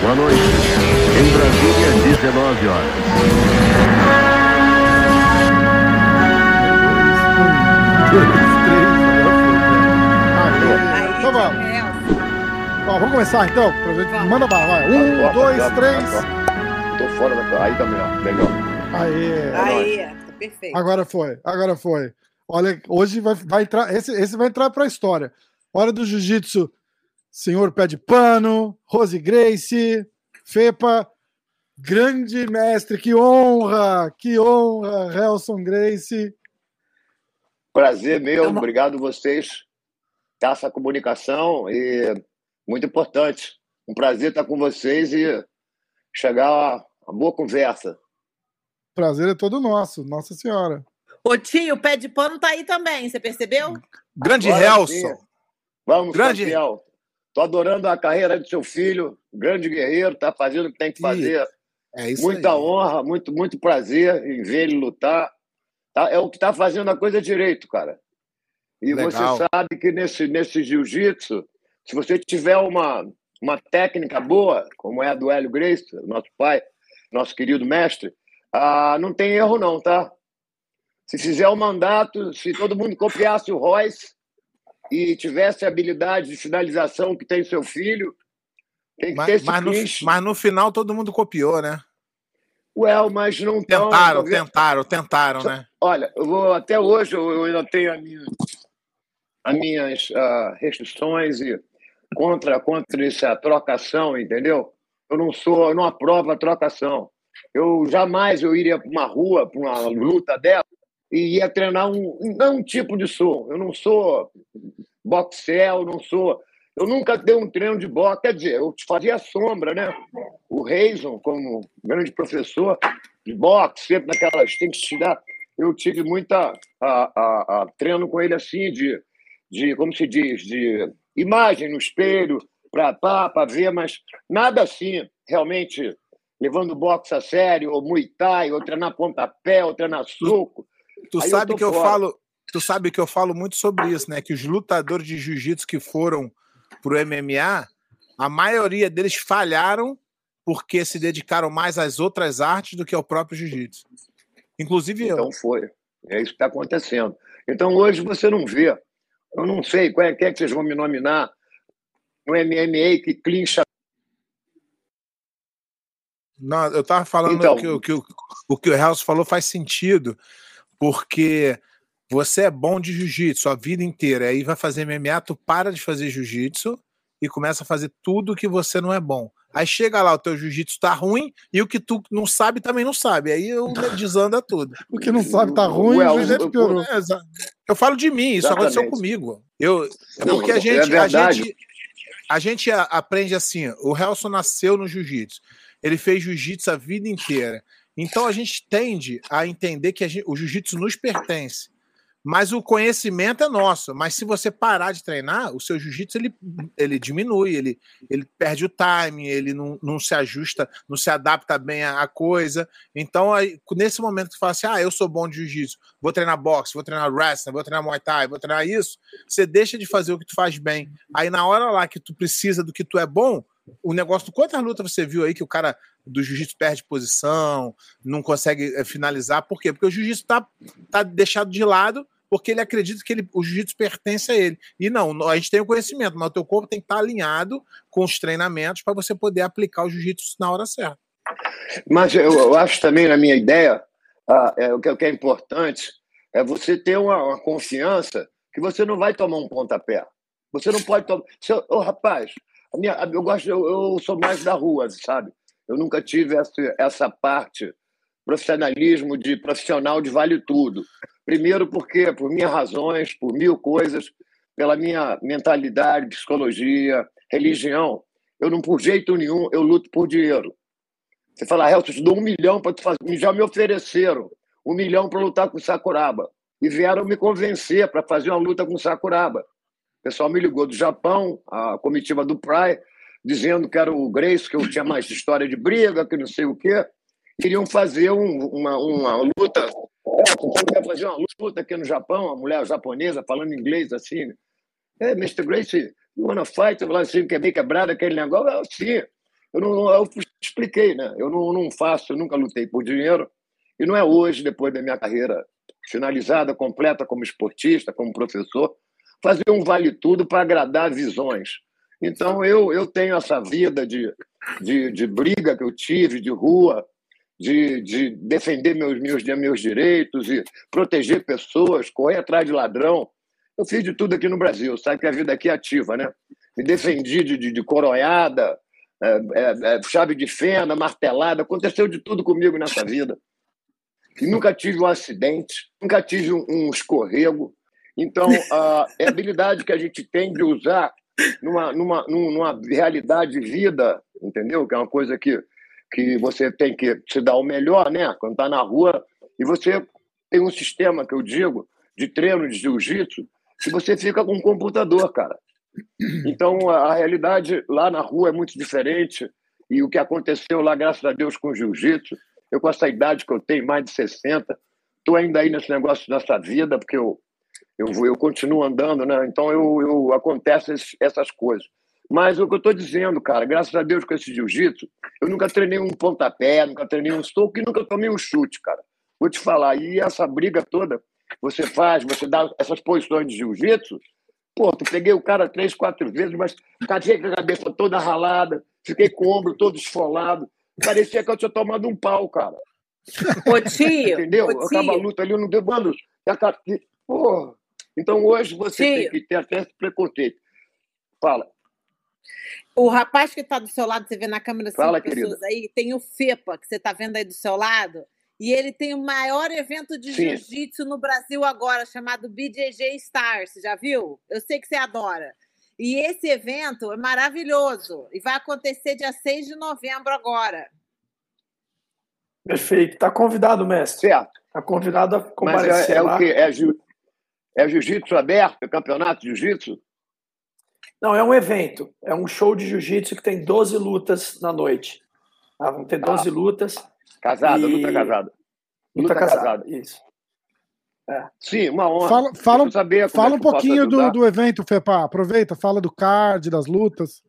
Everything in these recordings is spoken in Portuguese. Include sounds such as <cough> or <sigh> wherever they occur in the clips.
Boa noite. Em Brasília, 19 horas. Aí, Então vamos. Ó, vamos começar então? Manda bala, vai. Um, Agora, dois, agora, três. agora. Tô fora da. Aí tá melhor. Melhor. Aê. Aí, tá perfeito. Agora foi, agora foi. Olha, hoje vai, vai entrar. Esse, esse vai entrar pra história. Hora do jiu-jitsu. Senhor Pé de Pano, Rose Grace, Fepa, grande mestre, que honra, que honra, Helson Grace. Prazer meu. Então, Obrigado vocês. Essa comunicação e muito importante. Um prazer estar com vocês e chegar a uma boa conversa. Prazer é todo nosso, Nossa Senhora. Ô, tio, o pé de pano tá aí também, você percebeu? Grande Agora Helson. sim. Vamos, Grande- campeão. Tô adorando a carreira do seu filho, grande guerreiro, tá fazendo o que tem que fazer. É isso Muita aí. honra, muito, muito prazer em ver ele lutar. Tá? É o que está fazendo a coisa direito, cara. E Legal. você sabe que nesse, nesse jiu-jitsu, se você tiver uma, uma técnica boa, como é a do Hélio Grace, nosso pai, nosso querido mestre, ah, não tem erro não, tá? Se fizer o mandato, se todo mundo copiasse o Royce e tivesse a habilidade de finalização que tem seu filho, tem que ter Mas, esse mas, no, mas no final todo mundo copiou, né? Well, mas não tão- Tentaram, vendo- tentaram, tentaram, né? Olha, eu vou até hoje eu, ainda tenho a minha, as minhas ah, restrições e contra contra essa trocação, entendeu? Eu não sou, eu não aprovo a trocação. Eu jamais eu iria para uma rua, para uma luta dela e ia treinar um não um tipo de som. Eu não sou boxel, não sou. Eu nunca dei um treino de boxe, quer dizer, eu fazia sombra, né? O Reison, como grande professor de boxe, sempre naquelas tem que estudar. Eu tive muita a, a, a treino com ele assim de, de como se diz, de imagem no espelho para ver, mas nada assim realmente levando boxe a sério, ou muay thai, ou treinar pontapé, ou treinar soco. Tu Aí eu sabe tô que eu fora. falo, tu sabe que eu falo muito sobre isso, né? Que os lutadores de jiu-jitsu que foram pro MMA, a maioria deles falharam porque se dedicaram mais às outras artes do que ao próprio jiu-jitsu. Inclusive eu. Então foi. É isso que está acontecendo. Então hoje você não vê. Eu não sei qual é, quem é que vocês vão me nominar no MMA que clincha. Não, eu tava falando Então. que, o- que, o- o que o Helso falou faz sentido, porque você é bom de jiu-jitsu a vida inteira, aí vai fazer MMA, tu para de fazer jiu-jitsu e começa a fazer tudo que você não é bom. Aí chega lá, o teu jiu-jitsu tá ruim e o que tu não sabe também não sabe. Aí eu <laughs> desanda tudo. O que não sabe tá ruim, Well, o jiu-jitsu eu- piorou. É, eu falo de mim, isso aconteceu Exatamente. comigo. Eu, é Não, porque a é gente, a verdade. gente, a gente a- aprende assim. O Helson nasceu no jiu-jitsu. Ele fez jiu-jitsu a vida inteira. Então a gente tende a entender que a gente- o jiu-jitsu nos pertence. Mas o conhecimento é nosso. Mas se você parar de treinar, o seu jiu-jitsu ele, ele diminui, ele, ele perde o timing, ele não, não se ajusta, não se adapta bem à, à coisa. Então, aí, nesse momento que você fala assim: ah, eu sou bom de jiu-jitsu, vou treinar boxe, vou treinar wrestling, vou treinar muay thai, vou treinar isso, você deixa de fazer o que tu faz bem. Aí, na hora lá que tu precisa do que tu é bom, o negócio. Quantas lutas você viu aí que o cara do jiu-jitsu perde posição, não consegue eh, finalizar? Por quê? Porque o jiu-jitsu tá, tá deixado de lado porque ele acredita que ele, o jiu-jitsu pertence a ele. E não, a gente tem o conhecimento, mas o teu corpo tem que estar alinhado com os treinamentos para você poder aplicar o jiu-jitsu na hora certa. Mas eu, eu acho também, na minha ideia, ah, é, o, que, o que é importante é você ter uma, uma confiança que você não vai tomar um pontapé. Você não pode tomar. Ô, rapaz, a minha, eu gosto, eu, eu sou mais da rua, sabe? Eu nunca tive essa, essa parte profissionalismo de profissional de vale tudo. Primeiro porque por minhas razões, por mil coisas, pela minha mentalidade, psicologia, religião, eu não por jeito nenhum eu luto por dinheiro. Você fala, Helson, eu te dou um milhão para tu fazer. Já me ofereceram um milhão para lutar com o Sakuraba. E vieram me convencer para fazer uma luta com o Sakuraba. Pessoal me ligou do Japão, a comitiva do Pride, dizendo que era o Grace, que eu tinha mais história de briga, que não sei o quê. Queriam fazer um- uma, uma luta. É, quer fazer uma luta aqui no Japão, a mulher japonesa falando inglês assim. É, Mr. Gracie, you wanna fight? Eu falava assim, que é bem quebrado aquele negócio. Eu, sim, eu, não, eu expliquei, né? Eu não, não faço, eu nunca lutei por dinheiro. E não é hoje, depois da minha carreira finalizada, completa como esportista, como professor, fazer um vale-tudo para agradar visões. Então, eu, eu tenho essa vida de, de, de briga que eu tive, de rua, de, de defender meus, meus, meus direitos e proteger pessoas, correr atrás de ladrão. Eu fiz de tudo aqui no Brasil, sabe que a vida aqui é ativa, né? Me defendi de, de, de é, é, é, chave de fenda, martelada, aconteceu de tudo comigo nessa vida. E nunca tive um acidente, nunca tive um, um escorrego. Então, a, é a habilidade que a gente tem de usar numa, numa, numa realidade de vida, entendeu? Que é uma coisa que, que você tem que se dar o melhor, né? Quando está na rua e você tem um sistema, que eu digo, de treino de jiu-jitsu, que você fica com um computador, cara. Então, a realidade lá na rua é muito diferente. E o que aconteceu lá, graças a Deus, com o jiu-jitsu, eu com essa idade que eu tenho, mais de 60, estou ainda aí nesse negócio dessa vida, porque eu, eu, eu continuo andando, né? Então, eu, eu acontece essas coisas. Mas o que eu estou dizendo, cara, graças a Deus com esse jiu-jitsu, eu nunca treinei um pontapé, nunca treinei um soco e nunca tomei um chute, cara. Vou te falar. E essa briga toda você faz, você dá essas posições de jiu-jitsu, pô, tu peguei o cara três, quatro vezes, mas fiquei com a cabeça toda ralada, fiquei com o ombro todo esfolado. Parecia que eu tinha tomado um pau, cara. Ô, tio. Entendeu? Ô, Acaba a luta ali, eu não deu. Mano, porra. Então hoje você Tio. tem que ter até esse preconceito. Fala. O rapaz que está do seu lado, você vê na câmera cinco Fala, pessoas aí, tem o FEPA, que você está vendo aí do seu lado, e ele tem o maior evento de Sim. jiu-jitsu no Brasil agora, chamado BJJ Stars. Você já viu? Eu sei que você adora. E esse evento é maravilhoso e vai acontecer dia 6 de novembro agora. Perfeito. Está convidado, mestre. Certo. Está convidado a Mas comparecer é, é lá. o quê? É. é jiu-jitsu aberto? É campeonato de jiu-jitsu? Não, é um evento. É um show de jiu-jitsu que tem 12 lutas na noite. Tá? Vão ter 12 lutas. Casada, E- luta casada. Luta casada. Isso. Sim, uma honra. Fala, fala, saber como fala é um pouquinho do, do evento, Fepa. Aproveita, fala do card, das lutas.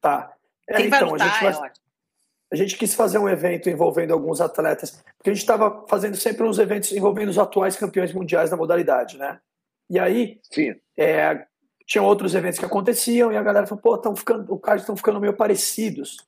Tá. É, Quem vai então, a lutar gente, é vai- ótimo. A gente quis fazer um evento envolvendo alguns atletas, porque a gente estava fazendo sempre uns eventos envolvendo os atuais campeões mundiais da modalidade, né? E aí, Sim. é, tinham outros eventos que aconteciam e a galera falou, pô, estão ficando, o card estão ficando meio parecidos.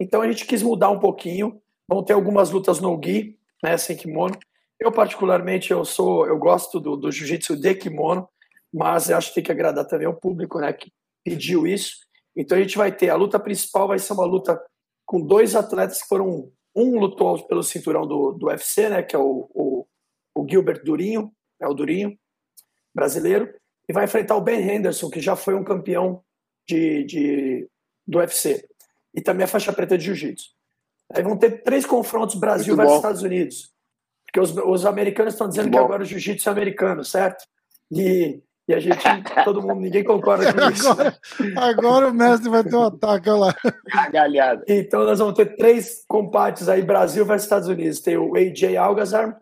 Então a gente quis mudar um pouquinho. Vão ter algumas lutas no gi, né, sem kimono. Eu particularmente eu sou, eu gosto do, do jiu-jitsu de kimono, mas eu acho que tem que agradar também o público, né, que pediu isso. Então a gente vai ter a luta principal vai ser uma luta com dois atletas que foram um lutou pelo cinturão do, do UFC, né, que é o, o, o Gilbert Durinho, é o Durinho brasileiro, e vai enfrentar o Ben Henderson, que já foi um campeão de, de, do UFC. E também a faixa preta de jiu-jitsu. Aí vão ter três confrontos Brasil Muito versus bom. Estados Unidos. Porque os, os americanos estão dizendo Muito que bom. agora o jiu-jitsu é americano, certo? E, e a gente, <laughs> todo mundo, ninguém concorda com isso. Agora, agora o mestre vai ter um ataque olha lá. Galhada. Então nós vamos ter três combates aí, Brasil versus Estados Unidos. Tem o AJ Algazar,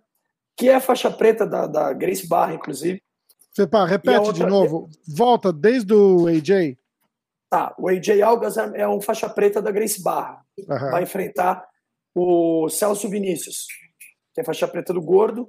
que é a faixa preta da, da Grace Barra, inclusive. Fepa, repete outra- de novo. Volta desde o AJ. Tá, o AJ Algazar é um faixa preta da Grace Barra. Aham. vai enfrentar o Celso Vinícius, que é faixa preta do Gordo.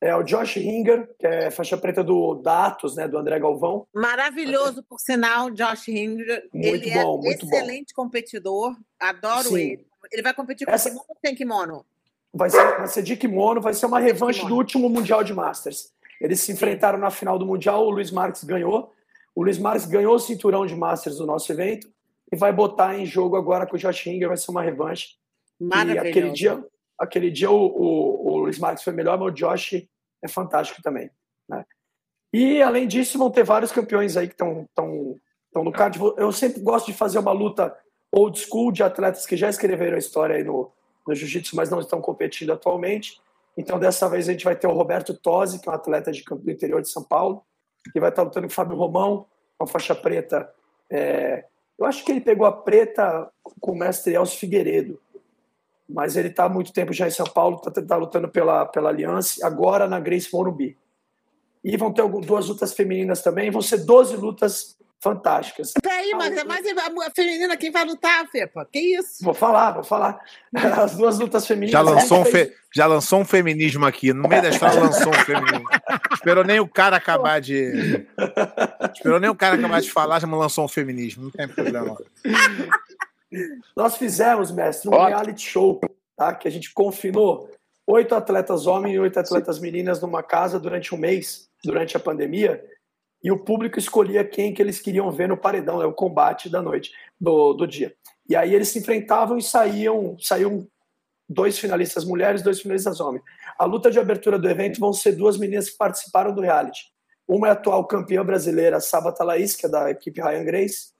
É o Josh Ringer, que é faixa preta do da Atos, né, do André Galvão. Maravilhoso, por sinal, Josh Hinder. Muito ele bom, é muito bom. excelente competidor. Adoro Sim. ele. Ele vai competir com Essa- kimono ou sem kimono? Vai ser, vai ser de kimono, vai ser uma revanche do último Mundial de Masters. Eles se enfrentaram na final do Mundial, o Luiz Marques ganhou. O Luiz Marques ganhou o cinturão de Masters do nosso evento e vai botar em jogo agora com o Josh Ringer, vai ser uma revanche. E Maravilhoso. aquele dia, aquele dia o, o, o Luiz Marques foi melhor, mas o Josh é fantástico também. Né? E além disso, vão ter vários campeões aí que estão no card. Eu sempre gosto de fazer uma luta old school de atletas que já escreveram a história aí no, no jiu-jitsu, mas não estão competindo atualmente. Então, dessa vez, a gente vai ter o Roberto Tosi, que é um atleta de, do interior de São Paulo, que vai estar lutando com o Fábio Romão, com a faixa preta. É, eu acho que ele pegou a preta com o mestre Elcio Figueiredo, mas ele está há muito tempo já em São Paulo, está tá lutando pela, pela Aliança, agora na Grace Morumbi. E vão ter algumas, duas lutas femininas também. Vão ser 12 lutas fantásticas. Peraí, mas é mais a feminina quem vai lutar, Fepa. Que isso? Vou falar, vou falar. <laughs> As duas lutas femininas. Já lançou, um, fe... Já lançou um feminismo aqui. No meio da história lançou um feminismo. Esperou nem o cara acabar de. <laughs> Esperou nem o cara acabar de falar, já lançou um feminismo. Não tem problema. Nós fizemos, mestre, um Ótimo. reality show, tá? Que a gente confinou oito atletas homens e oito atletas meninas numa casa durante um mês, durante a pandemia e o público escolhia quem que eles queriam ver no paredão, é o combate da noite, do, do dia. E aí eles se enfrentavam e saíam, saíam dois finalistas mulheres, dois finalistas homens. A luta de abertura do evento vão ser duas meninas que participaram do reality. Uma é a atual campeã brasileira, Sabata Laís, que é da equipe Ryan Grace,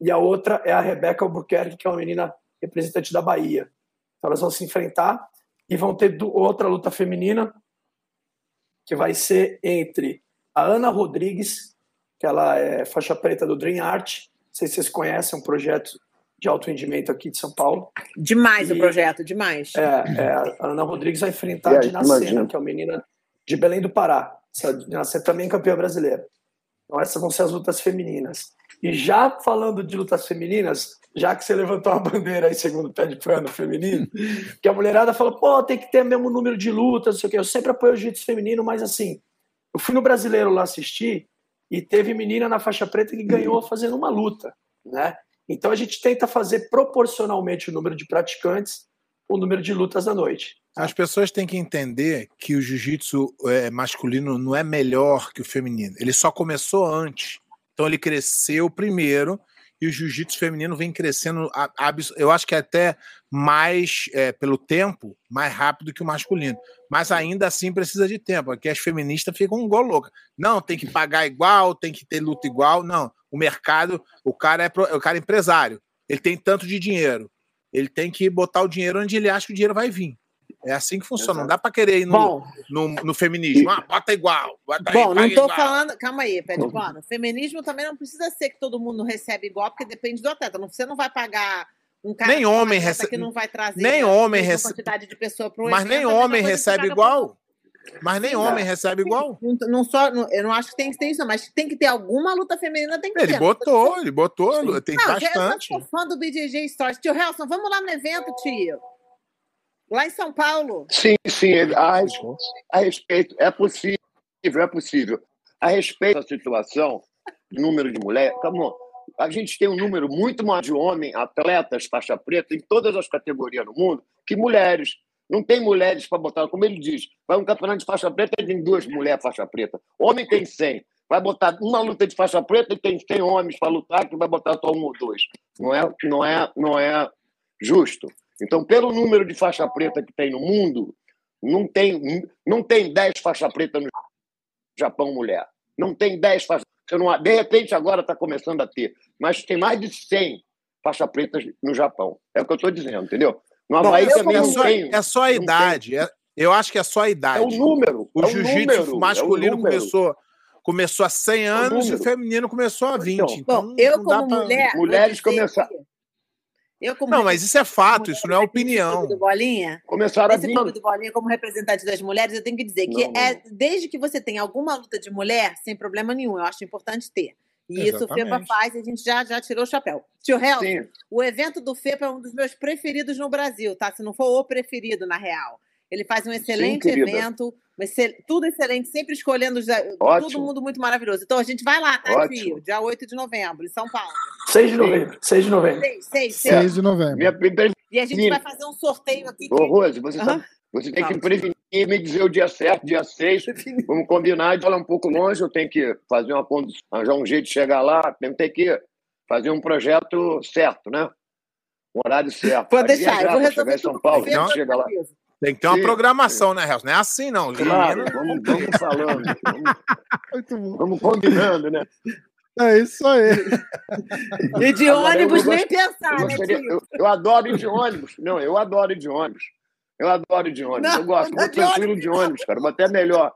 e a outra é a Rebeca Albuquerque, que é uma menina representante da Bahia. Então elas vão se enfrentar e vão ter outra luta feminina, que vai ser entre a Ana Rodrigues, que ela é faixa preta do Dream Art. Não sei se vocês conhecem, é um projeto de alto rendimento aqui de São Paulo. Demais e, o projeto, demais. É, é, a Ana Rodrigues vai enfrentar a Dinacena, que é uma menina de Belém do Pará. Essa Dinacena também é campeã brasileira. Então essas vão ser as lutas femininas. E já falando de lutas femininas, já que você levantou a bandeira aí, segundo o pé de pano feminino, <laughs> que a mulherada fala, pô, tem que ter o mesmo número de lutas, não sei o quê. Eu sempre apoio o jiu-jitsu feminino, mas assim, eu fui no Brasileiro lá assistir e teve menina na faixa preta que ganhou fazendo uma luta, né? Então a gente tenta fazer proporcionalmente o número de praticantes o número de lutas da noite. As pessoas têm que entender que o jiu-jitsu é, masculino não é melhor que o feminino. Ele só começou antes. Então ele cresceu primeiro e o jiu-jitsu feminino vem crescendo, eu acho que é até mais, é, pelo tempo, mais rápido que o masculino. Mas ainda assim precisa de tempo, porque as feministas ficam igual louca. Não, tem que pagar igual, tem que ter luta igual. Não, o mercado, o cara é o cara é empresário, ele tem tanto de dinheiro, ele tem que botar o dinheiro onde ele acha que o dinheiro vai vir. É assim que funciona. Exato. Não dá para querer ir no, Bom, no, no, feminismo. Ah, bota igual. Bota Bom, aí, não estou falando. Calma aí, pede plano. Feminismo também não precisa ser que todo mundo recebe igual, porque depende do atleta. Você não vai pagar um cara nem homem recebe que não vai trazer nem homem recebe quantidade de pessoa para Mas nem homem recebe igual. Mas nem homem recebe igual. Não, não só, não, eu não acho que tem que ter isso, mas tem que ter alguma luta feminina, tem que ele ter. Botou, ele botou, ele botou, tem não, bastante. Eu sou fã do BJJ Stories. Tio Helson, vamos lá no evento, tio. Lá em São Paulo? Sim, sim. A, a respeito, é possível, é possível. A respeito da situação, número de mulheres, calma, a gente tem um número muito maior de homens, atletas, faixa preta, em todas as categorias no mundo, que mulheres. Não tem mulheres para botar, como ele diz, vai um campeonato de faixa preta e tem duas mulheres faixa preta. Homem tem 100. Vai botar uma luta de faixa preta e tem 100 homens para lutar, que vai botar só um ou dois. Não é, não é, não é justo. Então, pelo número de faixa preta que tem no mundo, não tem, não tem 10 faixa preta no Japão mulher. Não tem 10 faixa não, De repente, agora está começando a ter. Mas tem mais de 100 faixa pretas no Japão. É o que eu estou dizendo, entendeu? No Havaí Bom, também é só, tem. É só a idade. É, eu acho que é só a idade. É o número. O é jiu-jitsu é masculino é começou começou há 100 é anos e o feminino começou há 20. Então, então Bom, eu como pra... mulher... Mulheres começaram... Eu, como não, mas isso é fato, isso não é opinião. Do Bolinha, Começaram esse a do Bolinha, como representante das mulheres, eu tenho que dizer não, que não. é desde que você tem alguma luta de mulher, sem problema nenhum, eu acho importante ter. E Exatamente. isso o FEPA faz e a gente já, já tirou o chapéu. Tio Helson, o evento do FEPA é um dos meus preferidos no Brasil, tá? Se não for o preferido, na real. Ele faz um excelente Sim, evento, tudo excelente, sempre escolhendo Ótimo. todo mundo muito maravilhoso. Então a gente vai lá, tá, Ótimo. Dia 8 de novembro, em São Paulo. 6 de novembro. 6 de novembro. 6, 6, 6. 6 de novembro. Minha... E a gente vai fazer um sorteio aqui. Ô, Rose, você, uhum. sabe, você tem que prevenir me dizer o dia certo, dia 6. Vamos combinar de falar um pouco longe. Eu tenho que fazer uma condição, arranjar um jeito de chegar lá. Tenho que fazer um projeto certo, né? Um horário certo. Pode deixar, eu vou resolver em São Paulo, não, chega lá. Tem que ter uma programação, né, Helson? Não é assim, não. Claro, vamos, vamos falando. Vamos, vamos combinando, né? É isso aí. <laughs> E de Agora, ônibus nem pensar, eu, né, eu, eu, adoro ir de ônibus. Não, eu adoro ir de ônibus. Eu adoro ir de ônibus. Não, eu gosto. Vou tranquilo de ônibus, cara. Vou até melhor.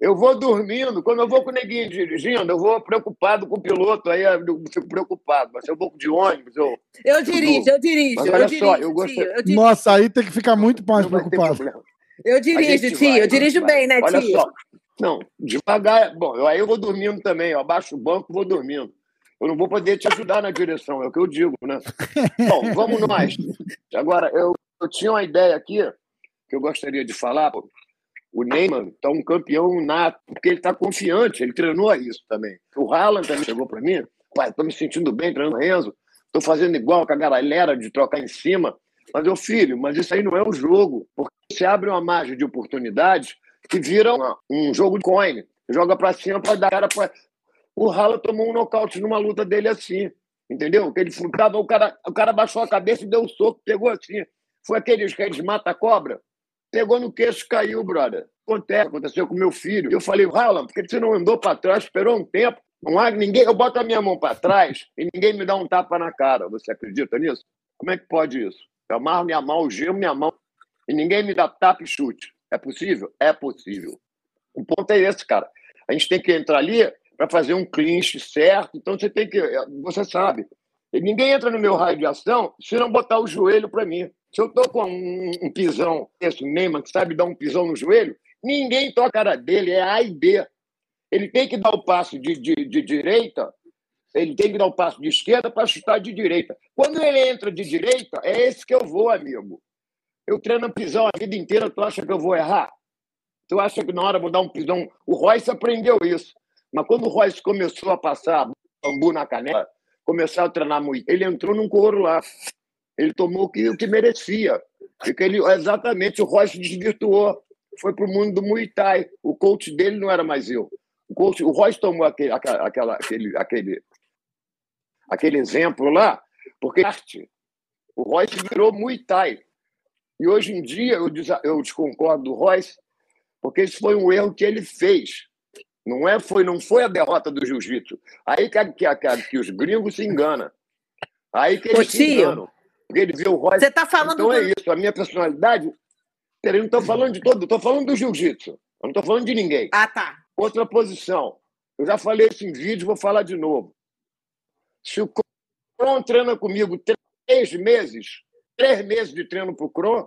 Eu vou dormindo. Quando eu vou com o neguinho dirigindo, eu vou preocupado com o piloto. Aí eu fico preocupado. Mas se eu vou de ônibus, eu. Eu dirijo, eu dirijo. Mas olha eu só, dirijo, eu gosto. Nossa, aí tem que ficar muito mais preocupado. Eu dirijo, tio. Eu dirijo bem, né, tio? Olha só. Não, devagar. Bom, eu, aí eu vou dormindo também. Eu abaixo o banco vou dormindo. Eu não vou poder te ajudar na direção, é o que eu digo, né? Bom, vamos nós. <laughs> Agora, eu, eu tinha uma ideia aqui que eu gostaria de falar. O Neymar está um campeão nato, porque ele está confiante, ele treinou isso também. O Haaland também chegou para mim, pai, estou me sentindo bem treinando Renzo, estou fazendo igual com a galera de trocar em cima. Mas, meu filho, mas isso aí não é um jogo, porque você abre uma margem de oportunidades que vira uma, um jogo de coin. Joga para cima para dar cara para. O Rala tomou um nocaute numa luta dele assim, entendeu? Que ele tava, o cara, o cara baixou a cabeça e deu um soco, pegou assim. Foi aqueles que eles mata-cobra. Pegou no queixo caiu, brother. Acontece, aconteceu com meu filho. Eu falei, Rala, por que você não andou para trás, esperou um tempo? Não há ninguém, eu boto a minha mão para trás e ninguém me dá um tapa na cara. Você acredita nisso? Como é que pode isso? Eu amarro minha mão, gemo minha mão e ninguém me dá tapa e chute. É possível? É possível. O ponto é esse, cara. A gente tem que entrar ali para fazer um clinch certo. Então você tem que. Você sabe. Ninguém entra no meu raio de ação se não botar o joelho para mim. Se eu estou com um, um pisão, esse Neymar que sabe dar um pisão no joelho, ninguém toca a cara dele, é A e B. Ele tem que dar o passo de, de, de direita, ele tem que dar o passo de esquerda para chutar de direita. Quando ele entra de direita, é esse que eu vou, amigo. Eu treino pisão a vida inteira, tu acha que eu vou errar? Tu acha que na hora eu vou dar um pisão? O Royce aprendeu isso. Mas quando o Royce começou a passar bambu na canela, começou a treinar muito, ele entrou num couro lá. Ele tomou o que, o que merecia. Porque ele, exatamente, o Royce desvirtuou. Foi para o mundo do Muay Thai. O coach dele não era mais eu. O, coach, o Royce tomou aquele, aquela, aquele, aquele, aquele exemplo lá, porque o Royce virou Muay Thai. E hoje em dia eu, eu desconcordo do Royce, porque isso foi um erro que ele fez. Não, é, foi, não foi a derrota do jiu-jitsu. Aí que, que, que, que, os gringos se enganam. Aí que eles Ô, se enganam. Porque ele vê o Royce. Você está falando. Então do... é isso. A minha personalidade. Peraí, não estou falando de todo, estou falando do jiu-jitsu. Eu não estou falando de ninguém. Ah, tá. Outra posição. Eu já falei isso em vídeo, vou falar de novo. Se o Cron treina comigo três meses, três meses de treino para o Cron,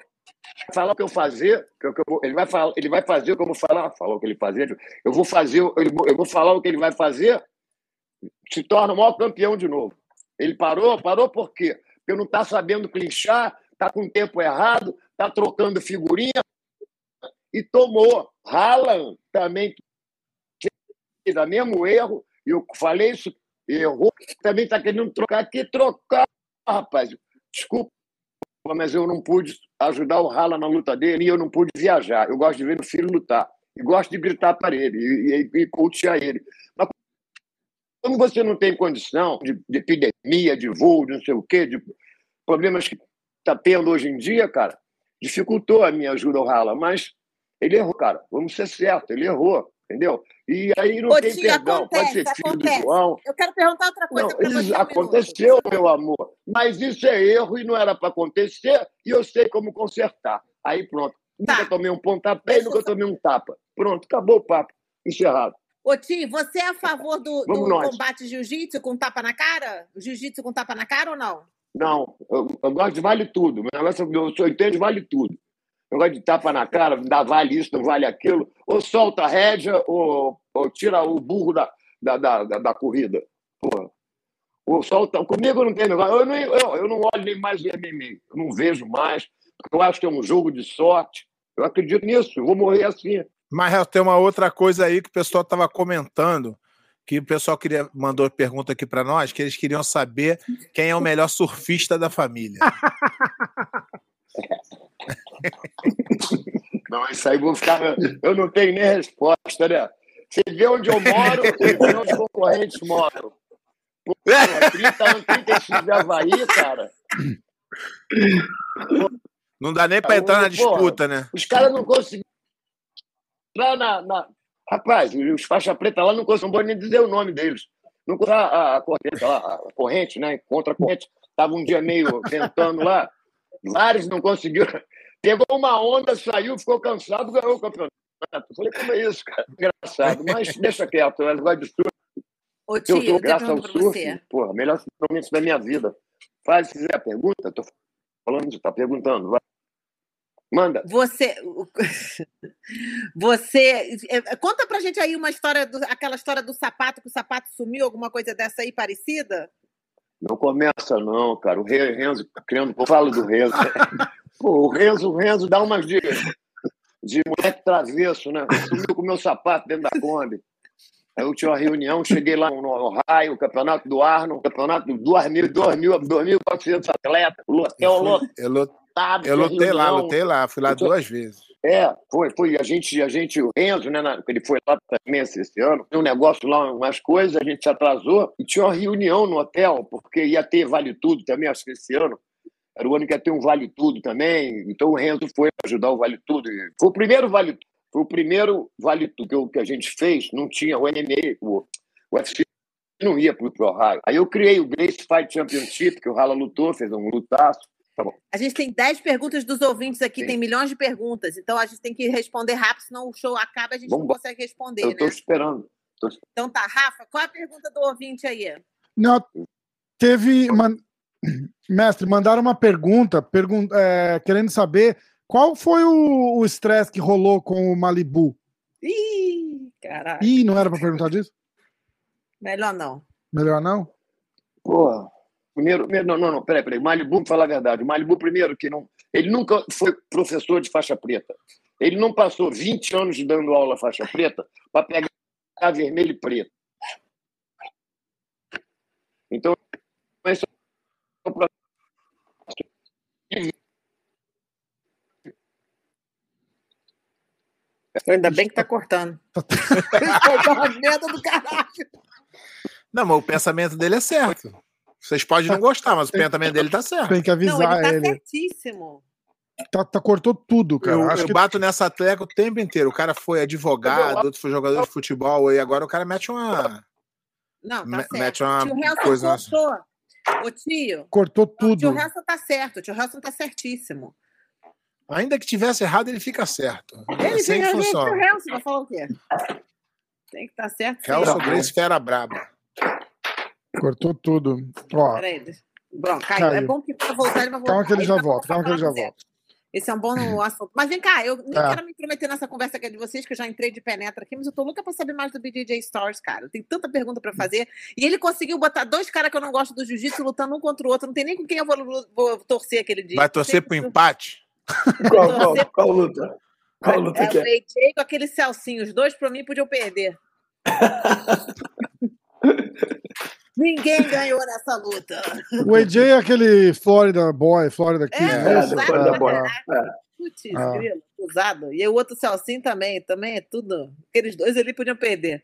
falar o que eu fazer, que eu, ele, vai falar, ele vai fazer o que eu vou falar, falar o que ele fazer, eu vou fazer, eu vou falar o que ele vai fazer, se torna o maior campeão de novo. Ele parou, parou por quê? Porque não está sabendo clinchar, está com o tempo errado, está trocando figurinha e tomou. Haaland também fez o mesmo erro, eu falei isso, errou, também está querendo trocar. Que trocar, rapaz? Desculpa, mas eu não pude ajudar o Rala na luta dele e eu não pude viajar. Eu gosto de ver o filho lutar e gosto de gritar para ele e, e, e ele. Mas como você não tem condição de, de epidemia, de voo, de não sei o quê, de problemas que está tendo hoje em dia, cara, dificultou a minha ajuda ao Rala, mas ele errou, cara. Vamos ser certo, ele errou entendeu? E aí não Ô, tem tia, perdão, acontece, pode ser filho acontece. do João. Eu quero perguntar outra coisa. Não, isso um aconteceu, meu amor, mas isso é erro e não era para acontecer e eu sei como consertar. Aí pronto. Tá. Nunca tomei um pontapé e nunca tomei um tapa. Pronto, acabou o papo. Encerrado. Ô, Ti, você é a favor do, do combate jiu-jitsu com tapa na cara? Jiu-jitsu com tapa na cara ou não? Não, eu, eu gosto de vale tudo. Meu negócio, eu, eu entendo vale tudo negócio de tapa na cara, dá vale isso, não vale aquilo, ou solta a rédea, ou, ou tira o burro da, da, da, da corrida. Porra. Ou solta. Comigo não tem negócio. Eu não, eu, eu não olho nem mais o MMA, eu não vejo mais, eu acho que é um jogo de sorte. Eu acredito nisso, eu vou morrer assim. Mas tem uma outra coisa aí que o pessoal estava comentando, que o pessoal queria mandou pergunta aqui para nós, que eles queriam saber quem é o melhor surfista da família. <laughs> Não, isso aí vou ficar. Eu não tenho nem resposta, né? Você vê onde eu moro, <laughs> você vê onde os concorrentes moram. Pô, 30 anos, 36 de Havaí, cara. Não dá nem para entrar na disputa, né? Os caras não conseguiram entrar na, na. Rapaz, os faixa preta lá não conseguiam nem dizer o nome deles. Não a, a corrente lá, a corrente, né? Contra a corrente. Estava um dia meio tentando lá. Vários não conseguiram. Pegou uma onda, saiu, ficou cansado, ganhou o campeonato. Eu falei, como é isso, cara? Engraçado, mas deixa quieto, eu gosto de surf. Ô, tio, eu tô graças ao surf, você. porra, melhor momento da minha vida. Faz, se quiser, pergunta, tô falando, tá perguntando, vai. Manda. Você. <laughs> Você. É, conta pra gente aí uma história, do, aquela história do sapato, que o sapato sumiu, alguma coisa dessa aí parecida? Não começa, não, cara. O Renzo, criando, eu falo do Renzo. <laughs> Pô, o Renzo, o Renzo dá umas de, de moleque travesso, né? Sumiu com o meu sapato dentro da Kombi. Aí eu tinha uma reunião, cheguei lá no Raio, o campeonato do Arno, campeonato de 2.000, 2.400 atletas, o hotel lotado. Eu lutei lá, lutei lá, fui lá duas vezes. É, foi, foi. A gente, a gente, o Renzo, né, ele foi lá também esse ano, tem um negócio lá, umas coisas, a gente se atrasou e tinha uma reunião no hotel, porque ia ter Vale Tudo também, acho que esse ano. Era o ano que ia ter um Vale Tudo também, então o Renzo foi ajudar o Vale Tudo. Foi o primeiro Vale Tudo. Foi o primeiro Vale Tudo que a gente fez, não tinha o MMA, o, o UFC não ia para o Pro Raio. Aí eu criei o Grace Fight Championship, que o Rala lutou, fez um lutaço. Tá a gente tem 10 perguntas dos ouvintes aqui, Sim. tem milhões de perguntas, então a gente tem que responder rápido, senão o show acaba e a gente Vamos não consegue responder. Eu estou né? esperando. Tô... Então tá, Rafa, qual é a pergunta do ouvinte aí? Não, teve. Man... Mestre, mandaram uma pergunta, pergun... É, querendo saber qual foi o estresse que rolou com o Malibu. Ih, caralho. Ih, não era para perguntar disso? Melhor não. Melhor não? Porra. Primeiro, não, não, não, peraí, peraí. Malibu, me falar a verdade. O Malibu, primeiro, que não. Ele nunca foi professor de faixa preta. Ele não passou 20 anos dando aula faixa preta para pegar a vermelho e preto. Então, esse é o processo. Ainda bem que tá cortando. <laughs> Uma merda do caralho. Não, mas o pensamento dele é certo. Vocês podem não gostar, mas o pensamento dele tá certo. Tem que avisar não, ele. Tá ele. certíssimo. Tá, tá, cortou tudo, cara. Eu, eu que... bato nessa tecla o tempo inteiro. O cara foi advogado, outro foi jogador de futebol, e agora o cara mete uma. Não, tá certo. Mete uma tio coisa. Cortou. Ô, tio. Cortou tudo. O tio Helson tá certo. O tio Helson tá certíssimo. Ainda que tivesse errado, ele fica certo. Ele é assim que funciona. O Helson vai falar o quê? Tem que estar tá certo. Helson Grace Fera Braba. Cortou tudo. Ó. Peraí. Bom, caiu. caiu. É bom que para voltar ele vai voltar. Calma que ele já volta. Calma que ele já volta. Esse é um bom assunto. Mas vem cá, eu nem é. quero me intrometer nessa conversa aqui de vocês, que eu já entrei de penetra aqui, mas eu tô louca pra saber mais do BJJ Stars, cara. Tem tanta pergunta pra fazer. E ele conseguiu botar dois caras que eu não gosto do jiu-jitsu lutando um contra o outro. Não tem nem com quem eu vou, vou torcer aquele dia. Vai torcer pro empate? Qual, qual, qual, luta? Qual luta é, que é? AJ com aquele Celcinho. Os dois pra mim podiam perder. <laughs> Ninguém ganhou nessa luta. O AJ é aquele Florida Boy, Florida Kid. É, é, Florida Boy. Putz, ah. usado. E o outro Celcinho também, também é tudo. Aqueles dois ali podiam perder.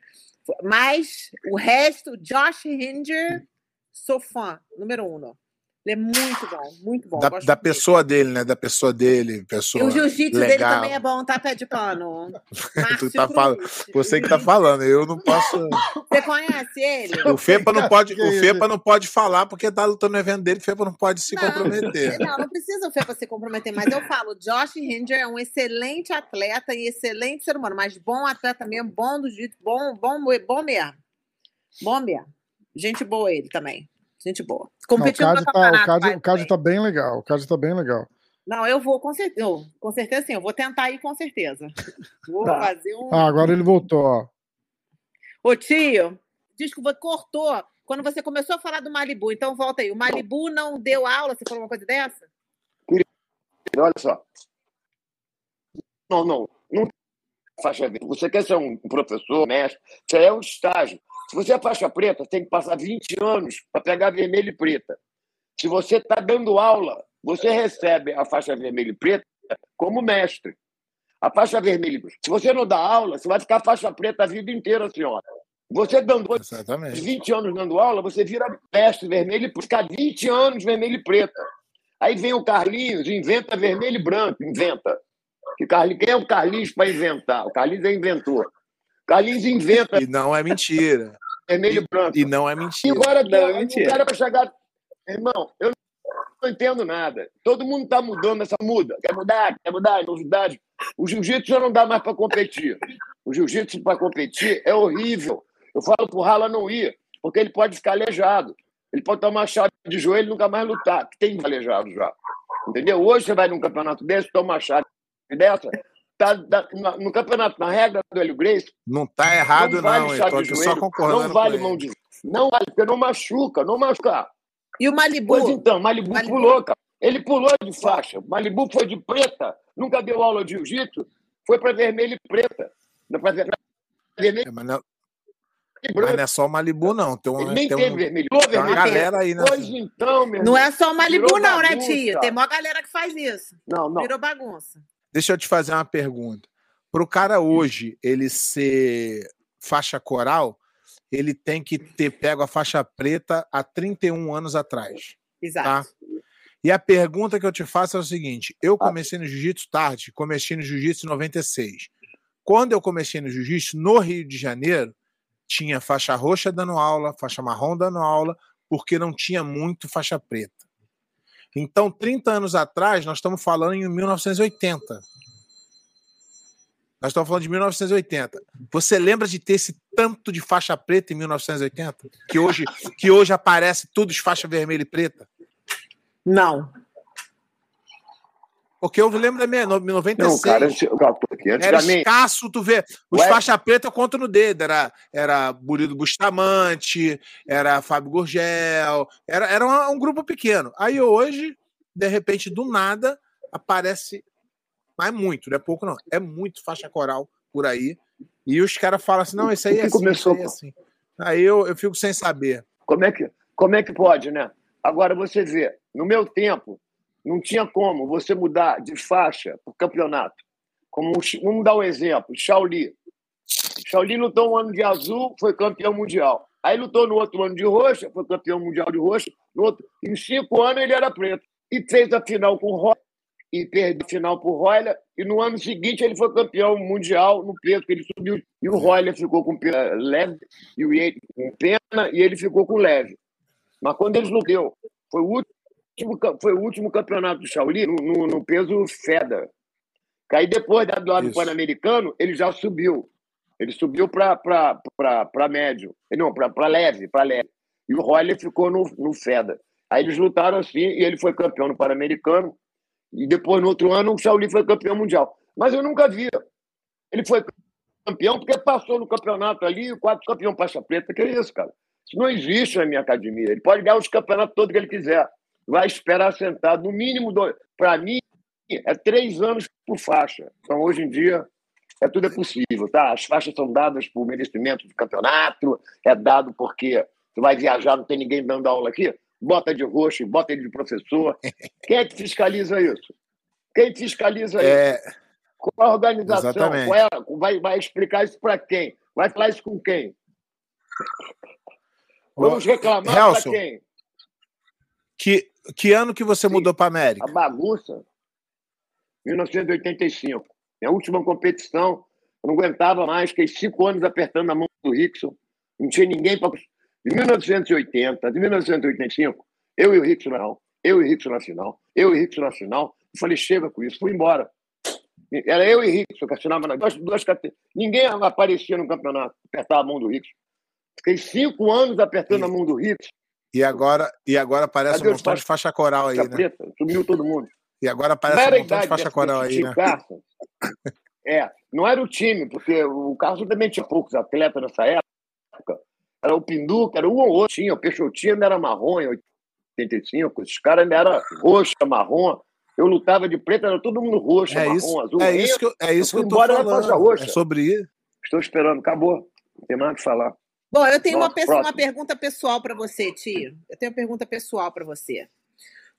Mas o resto, Josh Hinger, sou fã, número um. Ele é muito bom, muito bom. Da, da pessoa dele. dele, né? Da pessoa dele. Pessoa e o jiu-jitsu dele também é bom, tá, pé de pano? <laughs> tu tá falando, você que tá falando, eu não posso. <laughs> Você conhece ele? O Fepa não pode, o Fepa não pode falar porque tá lutando no evento dele, o Fepa não pode se não, comprometer. Não, não precisa o Fepa se comprometer, mas eu falo, Josh Hinger é um excelente atleta e excelente ser humano, mas bom atleta mesmo, bom do jiu-jitsu, bom, bom, bom mesmo. Bom mesmo. Gente boa ele também. Gente boa. Competindo não, o Cádio tá, o Cádio, o Cádio tá bem legal. O Cádio tá bem legal. Não, eu vou com certeza. Com certeza sim, eu vou tentar ir com certeza. Vou tá. fazer um. Ah, agora ele voltou, ó. Ô tio, diz que cortou quando você começou a falar do Malibu. Então volta aí. O Malibu não deu aula? Você falou uma coisa dessa? Olha só. Não, não. Não faixa Você quer ser um professor, mestre, você é um estágio. Se você é faixa preta, tem que passar 20 anos para pegar vermelho e preta. Se você está dando aula, você recebe a faixa vermelha e preta como mestre. A faixa vermelha. Se você não dá aula, você vai ficar faixa preta a vida inteira, senhora. Você dando Exatamente. 20 anos dando aula, você vira mestre vermelho e ficar 20 anos vermelho e preta. Aí vem o Carlinhos, inventa vermelho e branco, inventa. Que Carlinhos, quem é o Carlinhos para inventar? O Carlinhos é inventor. Carlinhos inventa. E não é mentira. Vermelho e branco. E não é mentira. E agora não, é mentira. o cara para chegar. Irmão, eu não entendo nada. Todo mundo está mudando essa muda. Quer mudar, quer mudar, novidade. O jiu-jitsu já não dá mais para competir. O jiu-jitsu para competir é horrível. Eu falo pro Rala não ir, porque ele pode ficar aleijado. Ele pode tomar chave de joelho e nunca mais lutar, que tem aleijado já. Entendeu? Hoje você vai num campeonato desse, toma chave dessa, tá, tá, no campeonato, na regra do Hélio Grace. Não tá errado, não. Vale não eu só concordando. Não vale mão de. Não vale, porque não machuca, não machuca. E o Malibu? Pois então, Malibu, Malibu. pulou, cara. Ele pulou de faixa. Malibu foi de preta, nunca deu aula de jiu-jitsu, foi para vermelho e preta. Pra vermelho. É, mas, não, mas não é só o Malibu, não. Tem, um, nem tem, tem um, vermelho. Tem uma galera aí, né? Pois então, meu Não é só o Malibu, não, né, bagunça. né, tio? Tem uma galera que faz isso. Não, não. Virou bagunça. Deixa eu te fazer uma pergunta. Para o cara hoje ele ser faixa coral, ele tem que ter pego a faixa preta há 31 anos atrás. Exato. Tá? E a pergunta que eu te faço é o seguinte: eu comecei no jiu-jitsu tarde, comecei no jiu-jitsu em 96. Quando eu comecei no jiu-jitsu no Rio de Janeiro, tinha faixa roxa dando aula, faixa marrom dando aula, porque não tinha muito faixa preta. Então, 30 anos atrás, nós estamos falando em 1980. Nós estamos falando de 1980. Você lembra de ter esse tanto de faixa preta em 1980? Que hoje, que hoje aparece tudo de faixa vermelha e preta? Não. Porque eu lembro da minha 96. Não, cara. Era escasso, tu vê. Os Ué? faixa preta conta no dedo. Era, era Burilo Bustamante, era Fábio Gurgel, era, era um, um, grupo pequeno. Aí hoje, de repente, do nada, aparece. Mas é muito, não é pouco, não. É muito faixa coral por aí. E os caras falam assim: não, isso aí é assim. Começou, aí, é assim. aí eu, eu fico sem saber. Como é, que, como é que pode, né? Agora você vê, no meu tempo, não tinha como você mudar de faixa para o campeonato. Como, vamos dar um exemplo: Shaolin. Shaolin lutou um ano de azul, foi campeão mundial. Aí lutou no outro ano de roxa, foi campeão mundial de roxa. No outro, em cinco anos ele era preto. E fez a final com o e perdeu a final para o Royler. E no ano seguinte ele foi campeão mundial no preto, que ele subiu. E o Royler ficou com leve, e o Yates com pena, e ele ficou com leve. Mas quando eles lutaram, foi o último foi o último campeonato do Shaolin no, no, no peso Feda. Aí depois do lado pan-americano, ele já subiu. Ele subiu para médio. Não, para leve, para leve. E o Royler ficou no, no Feda. Aí eles lutaram assim e ele foi campeão no Pan-Americano. E depois, no outro ano, o Shaolin foi campeão mundial. Mas eu nunca vi. Ele foi campeão porque passou no campeonato ali, o quatro campeão faixa preta. Que é isso, cara? Isso não existe na minha academia. Ele pode ganhar os campeonatos todos que ele quiser vai esperar sentado, no mínimo, para mim, é três anos por faixa. Então, hoje em dia, é tudo é possível, tá? As faixas são dadas por merecimento do campeonato, é dado porque tu vai viajar, não tem ninguém dando aula aqui, bota de roxo, bota ele de professor. <laughs> Quem é que fiscaliza isso? Quem fiscaliza é... isso? Qual a organização? Qual é... vai, vai explicar isso para quem? Vai falar isso com quem? Vamos reclamar para quem? Que, que ano que você Sim, mudou para América? A bagunça. 1985. Minha última competição. Eu não aguentava mais, fiquei cinco anos apertando a mão do Rickson. Não tinha ninguém para. De 1980, de 1985, eu e o Rickson não. Eu e o Rickson na final. Eu e o Rickson na final. Eu falei, chega com isso. Fui embora. Era eu e o Rickson que assinava nas duas, duas Ninguém aparecia no campeonato, apertava a mão do Rickson. Fiquei cinco anos apertando a mão do Rickson. E agora, e agora aparece Cadê um montão de faixa coral aí, né? Preta, sumiu todo mundo. E agora aparece um montão de faixa coral aí, né? Carson, é, não era o time, porque o Carlos também tinha poucos atletas nessa época. Era o Pinduca, era um ou outro. Tinha, o Peixotinho ainda era marrom em 85, esses caras ainda eram roxa, marrom. Eu lutava de preto, era todo mundo roxo, é marrom, isso, azul. É isso que eu, é isso eu que eu tô falando. Roxa. É sobre isso. Estou esperando, acabou. Não tem mais o que falar. Bom, eu tenho Nossa, uma, uma, pergunta pessoal para você, tio. Eu tenho uma pergunta pessoal para você.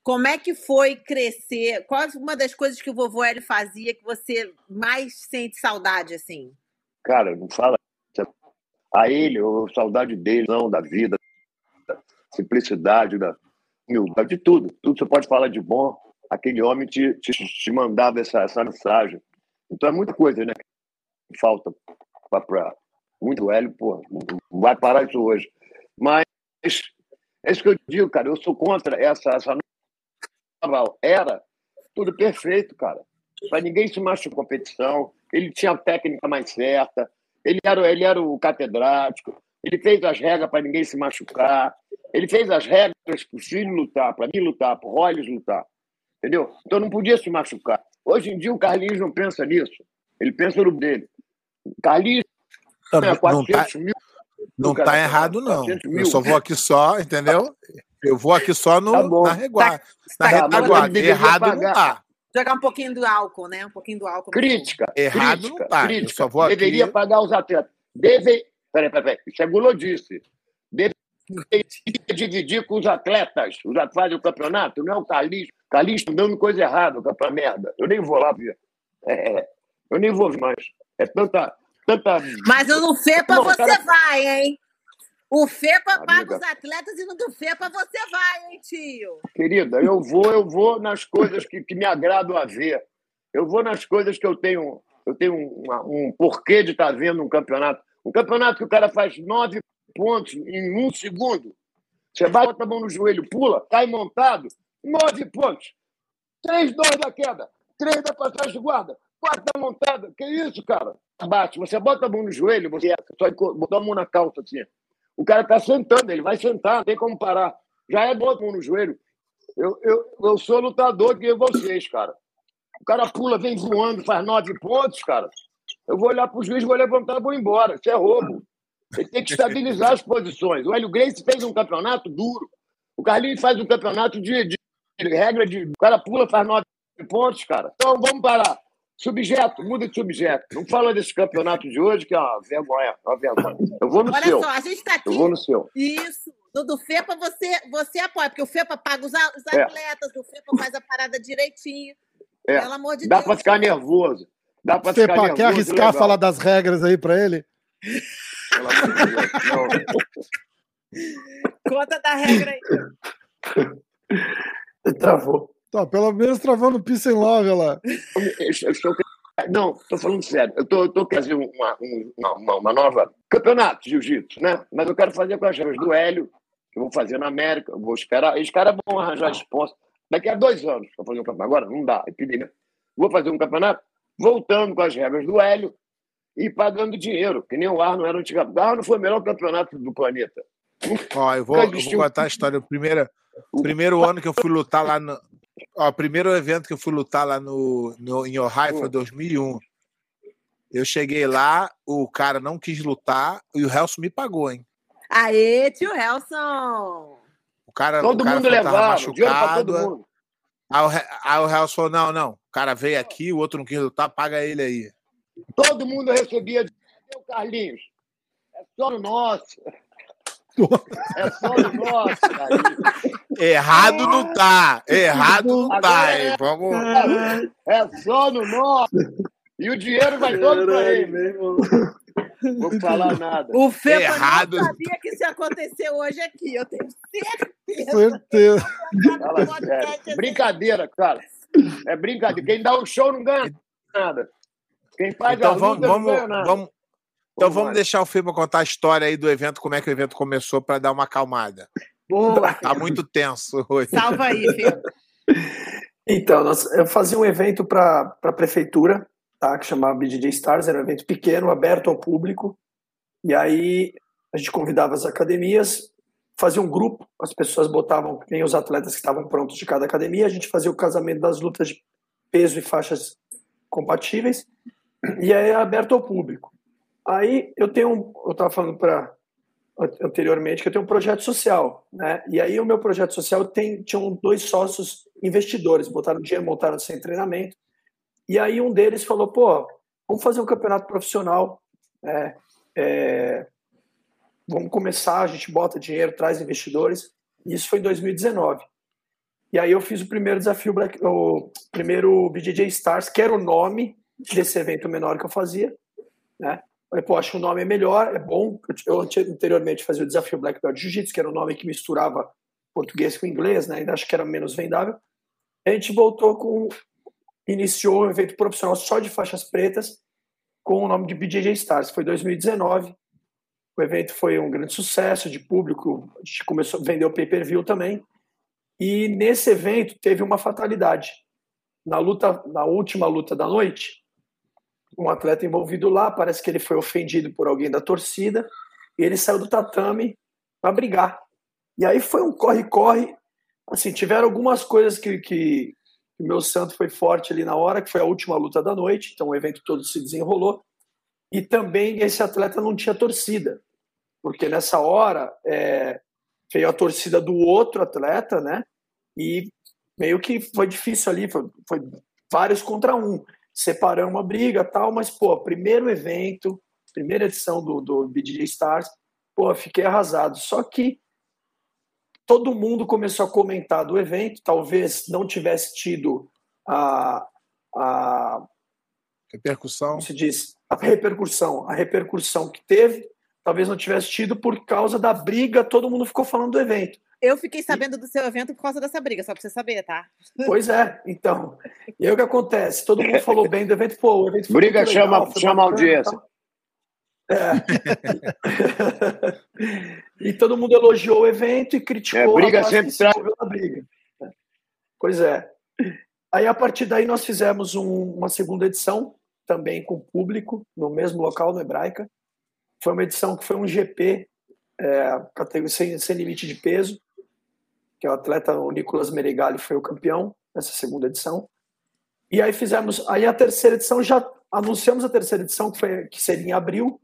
Como é que foi crescer? Qual uma das coisas que o vovô Hélio fazia que você mais sente saudade, assim? Cara, não fala a ele, ou saudade dele, não, da vida, da simplicidade, da humildade, de tudo. Tudo você pode falar de bom. Aquele homem te, te, te mandava essa, essa mensagem. Então é muita coisa, né? Falta para muito velho, pô, não vai parar isso hoje. Mas é isso que eu digo, cara. Eu sou contra essa, essa nova era. Tudo perfeito, cara. Para ninguém se machucar competição. Ele tinha a técnica mais certa. Ele era, ele era o catedrático. Ele fez as regras para ninguém se machucar. Ele fez as regras para o filho lutar, para mim lutar, para Rollins lutar. Entendeu? Então não podia se machucar. Hoje em dia o Carlinhos não pensa nisso. Ele pensa no dele. Carlinhos é 400 não tá, mil. Não está errado, não. Eu só vou aqui só, entendeu? Eu vou aqui só no, tá na reguarda. Tá, na tá, retaguarda. Errado pagar. não tá. Jogar um pouquinho do álcool, né? Um pouquinho do álcool. Crítica. Errado crítica, não tá. Crítica. Eu só vou Deveria aqui... pagar os atletas. Deve... Peraí, peraí, peraí. Isso é gulodice. Deveria dividir com os atletas. Os atletas fazem o campeonato, não é o Calixto. Calixto dando coisa errada, pra merda. Eu nem vou lá ver. É, é, eu nem vou mais. É tanta. Tanta... Mas no FEPA não, você cara... vai, hein? O FEPA Amiga. paga os atletas e no do FEPA você vai, hein, tio? Querida, eu vou, eu vou nas coisas que, que me agradam a ver. Eu vou nas coisas que eu tenho, eu tenho um, um porquê de estar vendo um campeonato. Um campeonato que o cara faz nove pontos em um segundo. Você vai, bota a mão no joelho, pula, cai montado, nove pontos. Três, dois da queda, três da passagem de guarda, quatro da montada. Que isso, cara? Bate. Você bota a mão no joelho, você só botou a mão na calça assim. O cara está sentando, ele vai sentar, não tem como parar. Já é bom no joelho. Eu, eu, eu sou lutador que vocês, cara. O cara pula, vem voando, faz nove pontos, cara. Eu vou olhar para o juiz, vou levantar vou embora. Isso é roubo. Ele tem que estabilizar as posições. O Hélio Grace fez um campeonato duro. O Carlinhos faz um campeonato de, de, de regra de. O cara pula, faz nove pontos, cara. Então vamos parar. Subjeto, muda de subjeto. Não fala desse campeonato de hoje, que é uma vergonha. Uma vergonha. Eu vou no Olha seu. Olha só, a gente está aqui. Eu vou no seu. Isso. Do, do FEPA você, você apoia, porque o FEPA paga os, os é. atletas, é. o FEPA faz a parada direitinho. É. Pelo amor de Dá Deus. Dá para ficar nervoso. Dá para ficar nervoso. Quer arriscar legal. falar das regras aí para ele? Pelo amor de Deus. Conta da regra aí. <laughs> Travou. Tá, pelo menos travando o Peace and Love lá. Não, estou falando sério. Eu estou querendo uma, uma, uma, nova campeonato de jiu-jitsu, né? Mas eu quero fazer com as regras do Hélio, que eu vou fazer na América. Eu vou esperar. Os caras vão arranjar sponsor. Daqui a dois anos para fazer um campeonato. Agora não dá, epidemia. Vou fazer um campeonato voltando com as regras do Hélio e pagando dinheiro, que nem o Arno era antigamente. O Arno foi o melhor campeonato do planeta. Ó, eu vou, eu vou contar a história. O primeiro, o primeiro ano que eu fui lutar lá no, Ó, o primeiro evento que eu fui lutar lá no, no, em Ohio foi 2001. Eu cheguei lá, o cara não quis lutar e o Helson me pagou, hein? Aê, tio Helson! O cara, todo o cara mundo levava, machucado. Todo mundo. Aí, o, aí o Helson falou: não, não, o cara veio aqui, o outro não quis lutar, paga ele aí. Todo mundo recebia. Cadê o Carlinhos? É só no nosso. É só o nosso, Errado não tá. Errado não tá, hein? Vamos. É só no nosso. E o dinheiro vai todo para ele. Não vou falar nada. O Fepa Errado. não sabia que isso ia acontecer hoje aqui. Eu tenho certeza. Certeza. Brincadeira, cara. É brincadeira. Quem dá um show não ganha nada. Quem faz então, a luta vamos, não ganha nada. Vamos, então vamos mais? deixar o Feba contar a história aí do evento, como é que o evento começou, para dar uma acalmada. Boa! Tá muito tenso hoje. Salva aí, Feba. <laughs> Então, nós, eu fazia um evento para a prefeitura, tá, que chamava BJJ Stars, era um evento pequeno, aberto ao público, e aí a gente convidava as academias, fazia um grupo, as pessoas botavam nem os atletas que estavam prontos de cada academia, a gente fazia o casamento das lutas de peso e faixas compatíveis, e aí é aberto ao público. Aí eu tenho eu estava falando para anteriormente que eu tenho um projeto social, né? E aí o meu projeto social tem tinham dois sócios investidores, botaram dinheiro, montaram sem treinamento. E aí um deles falou, pô, vamos fazer um campeonato profissional, né? É, vamos começar, a gente bota dinheiro, traz investidores. Isso foi em 2019. E aí eu fiz o primeiro desafio, o primeiro BJJ Stars, que era o nome desse evento menor que eu fazia, né? Falei, pô, acho que o nome é melhor, é bom. Eu anteriormente fazia o desafio Black Belt Jiu-Jitsu, que era um nome que misturava português com inglês, né? Ainda acho que era menos vendável. A gente voltou com. Iniciou um evento profissional só de faixas pretas, com o nome de BJJ Stars. Foi 2019. O evento foi um grande sucesso de público. A gente começou a vender o pay-per-view também. E nesse evento teve uma fatalidade. Na luta, na última luta da noite, um atleta envolvido lá, parece que ele foi ofendido por alguém da torcida, e ele saiu do tatame para brigar. E aí foi um corre-corre. Assim, tiveram algumas coisas que, que, O meu santo foi forte ali na hora, que foi a última luta da noite, então o evento todo se desenrolou. E também esse atleta não tinha torcida, porque nessa hora é, veio a torcida do outro atleta, né? E meio que foi difícil ali, foi, foi vários contra um. Separamos uma briga tal, mas, pô, primeiro evento, primeira edição do, do BDJ Stars, pô, fiquei arrasado. Só que todo mundo começou a comentar do evento, talvez não tivesse tido a, a repercussão. Como se diz? A repercussão, a repercussão que teve, talvez não tivesse tido por causa da briga, todo mundo ficou falando do evento. Eu fiquei sabendo do seu evento por causa dessa briga, só pra você saber, tá? <laughs> Pois é, então. E aí o que acontece? Todo mundo falou bem do evento, pô, o evento foi Briga chama, legal, chama audiência. É. <laughs> e todo mundo elogiou o evento e criticou é, briga a sempre traz... a briga. Pois é. Aí, a partir daí, nós fizemos um, uma segunda edição, também com público, no mesmo local, no Hebraica. Foi uma edição que foi um GP, é, sem, sem limite de peso que é o atleta o Nicolas Meregali foi o campeão nessa segunda edição. E aí fizemos, aí a terceira edição já anunciamos a terceira edição que foi que seria em abril.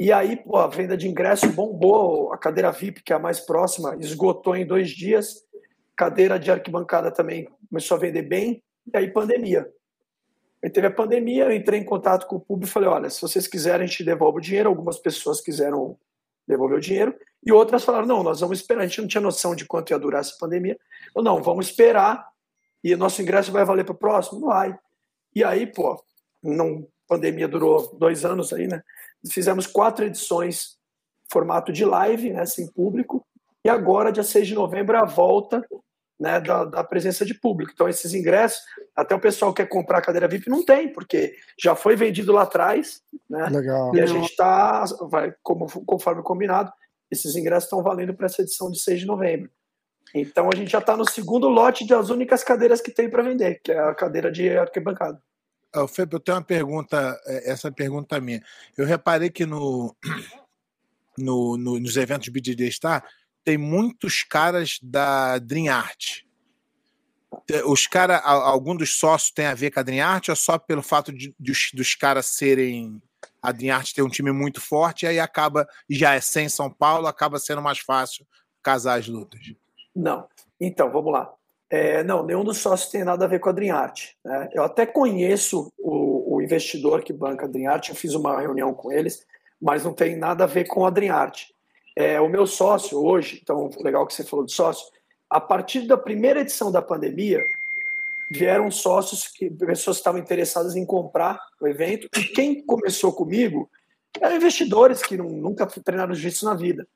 E aí, pô, a venda de ingresso bombou, a cadeira VIP, que é a mais próxima, esgotou em dois dias. Cadeira de arquibancada também começou a vender bem. E aí, pandemia. Aí teve a pandemia, eu entrei em contato com o público e falei: olha, se vocês quiserem, a gente devolve o dinheiro. Algumas pessoas quiseram devolver o dinheiro. E outras falaram: não, nós vamos esperar. A gente não tinha noção de quanto ia durar essa pandemia. Ou não, vamos esperar e o nosso ingresso vai valer para o próximo? Vai. E aí, pô, não, pandemia durou dois anos aí, né? Fizemos quatro edições, formato de live, né, sem público. E agora, dia 6 de novembro, a volta né, da, da, presença de público. Então, esses ingressos, até o pessoal que quer comprar a cadeira VIP não tem, porque já foi vendido lá atrás, né? Legal. E a gente está, como, conforme combinado, esses ingressos estão valendo para essa edição de 6 de novembro. Então a gente já está no segundo lote das únicas cadeiras que tem para vender, que é a cadeira de arquibancada. Oh, Felipe, eu tenho uma pergunta, é, essa pergunta é minha. Eu reparei que no, <clears throat> no, no nos eventos BDD Star tem muitos caras da Dream Art. Os caras, algum dos sócios tem a ver com a Dream Art ou só pelo fato de, de dos caras serem a Arte tem um time muito forte, e aí acaba, já é sem São Paulo, acaba sendo mais fácil casar as lutas. Não. Então, vamos lá. É, não, nenhum dos sócios tem nada a ver com a Dreamart. Né? Eu até conheço o, o, investidor que banca a Dreamart, eu fiz uma reunião com eles, mas não tem nada a ver com a Dreamart. É, o meu sócio hoje, então legal que você falou de sócio, a partir da primeira edição da pandemia, vieram sócios, que, pessoas que estavam interessadas em comprar o evento, e quem começou comigo eram investidores que não, nunca treinaram jiu-jitsu na vida.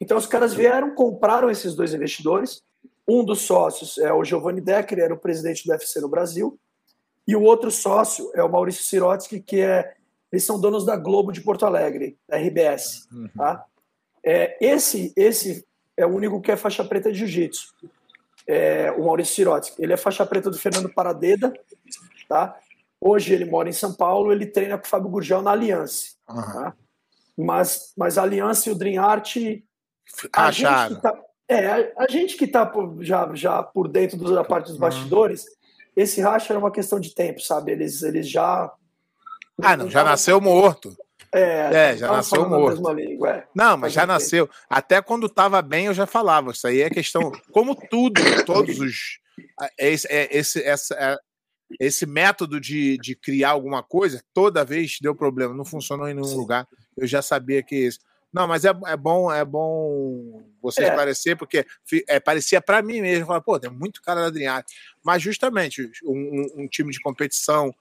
Então os caras vieram, compraram esses dois investidores, um dos sócios é o Giovanni Decker, era o presidente do UFC no Brasil, e o outro sócio é o Maurício Sirotsky, que é eles são donos da Globo de Porto Alegre, da RBS. Uhum. Tá? É, esse, esse é o único que é faixa preta de jiu-jitsu é, o Maurício Sirotsky. Ele é faixa preta do Fernando Paradeda, tá? Hoje ele mora em São Paulo, ele treina com o Fábio Gurgel na Aliança. Uhum. Tá? Mas, mas a Aliança e o Dream Art. A gente que tá, é, a, gente que tá por, já, já por dentro da parte dos bastidores, uhum. esse racha era uma questão de tempo, sabe? Eles, eles já. Ah, não, já nasceu morto. É, é já nasceu morto. Língua, é. Não, mas já nasceu. Até quando estava bem, eu já falava. Isso aí é questão. Como tudo, todos os. Esse, é, esse, essa, é, esse método de, de criar alguma coisa, toda vez deu problema, não funcionou em nenhum Sim. lugar. Eu já sabia que isso. Não, mas é, é bom, é bom você é. esclarecer, porque é, parecia para mim mesmo, falar, pô, tem muito cara da Adriane. Mas justamente um, um, time de competição,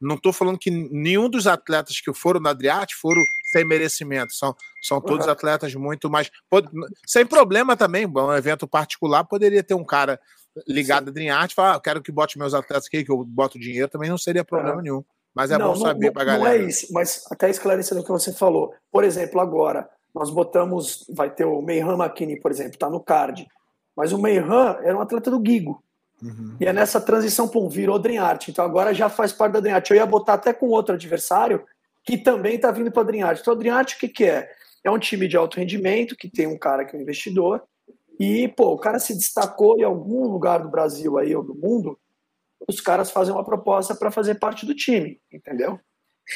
não estou falando que nenhum dos atletas que foram na Adriate foram sem merecimento. São, são todos uhum. atletas muito mais. Pode, sem problema também, um evento particular poderia ter um cara ligado Sim. à Adriate e falar: ah, eu quero que bote meus atletas aqui, que eu boto dinheiro, também não seria problema uhum. nenhum. Mas é não, bom saber para galera. Não é isso, mas até esclarecendo o que você falou. Por exemplo, agora, nós botamos, vai ter o Meihan McKinney, por exemplo, está no card. Mas o Meihan era um atleta do Gigo. Uhum. E é nessa transição, pum, virou Dream Art. Então agora já faz parte da Dream Art. Eu ia botar até com outro adversário que também está vindo para a Dream Art. Então a Dream Art o que, que é? É um time de alto rendimento que tem um cara que é um investidor. E, pô, o cara se destacou em algum lugar do Brasil aí ou do mundo os caras fazem uma proposta para fazer parte do time, entendeu?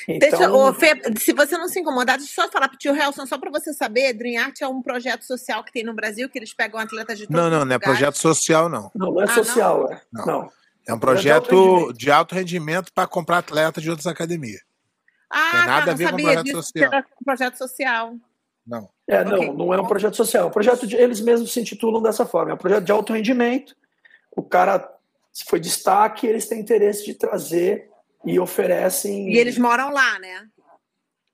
Então... Deixa, ô, Fê, se você não se incomodar, deixa eu só falar para o tio Helson, só para você saber, Dream Art é um projeto social que tem no Brasil, que eles pegam atletas de todos Não, não, não é projeto social, não. Não, não é ah, social, não? É. não. não. É um projeto de alto rendimento para comprar atletas de outras academias. Ah, tem nada tá, a ver com projeto disso, social. Um projeto social. Não. É, não, okay. não é um projeto social. É um projeto de, eles mesmos se intitulam dessa forma. É um projeto de alto rendimento. O cara se foi destaque, eles têm interesse de trazer e oferecem. E eles moram lá, né?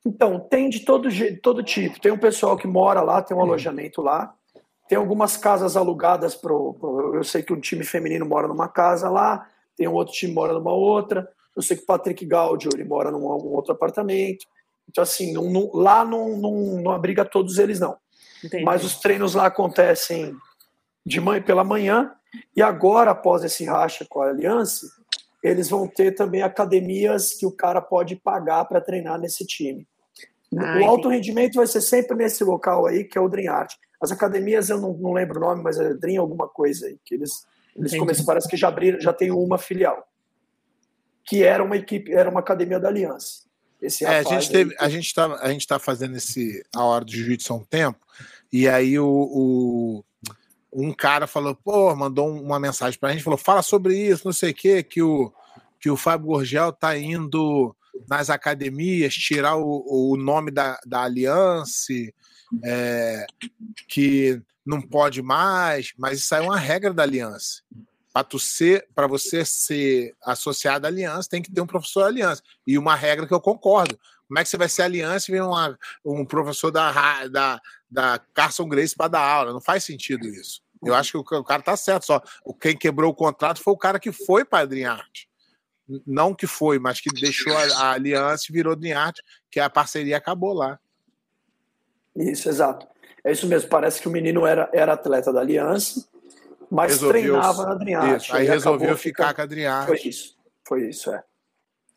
Então, tem de todo, todo tipo. Tem um pessoal que mora lá, tem um alojamento lá. Tem algumas casas alugadas para. Eu sei que um time feminino mora numa casa lá, tem um outro time que mora numa outra. Eu sei que o Patrick Gaudio ele mora num outro apartamento. Então, assim, não, não, lá não, não, não abriga todos eles, não. Entendi. Mas os treinos lá acontecem de manhã, pela manhã, e agora, após esse racha com a Aliança, eles vão ter também academias que o cara pode pagar para treinar nesse time. o alto rendimento vai ser sempre nesse local aí, que é o Dream Art. As academias, eu não, não lembro o nome, mas é Dream alguma coisa aí, que eles, eles começam, parece que já abriram, já tem uma filial. Que era uma equipe, era uma academia da Aliança. Esse é, a gente teve, a gente está a gente tá fazendo esse a hora do jiu-jitsu há um tempo e aí o, o, um cara falou, pô, mandou uma mensagem para a gente, falou, fala sobre isso, não sei o quê, que o que o Fábio Gorgel tá indo nas academias tirar o, o nome da, da aliança, é, que não pode mais, mas isso aí é uma regra da aliança para você ser associado à aliança, tem que ter um professor da aliança. E uma regra que eu concordo. Como é que você vai ser aliança e vem uma, um professor da, da, da Carson Grace para dar aula? Não faz sentido isso. Eu acho que o, cara tá certo. Só quem quebrou o contrato foi o cara que foi para a Arte. Não que foi, mas que deixou a, a aliança e virou Arte, que a parceria acabou lá. Isso, exato. É isso mesmo. Parece que o menino era, era atleta da aliança mas resolveu, treinava na Adriarte. Aí, aí resolveu ficar com a Adriarte. Foi isso, foi isso, é.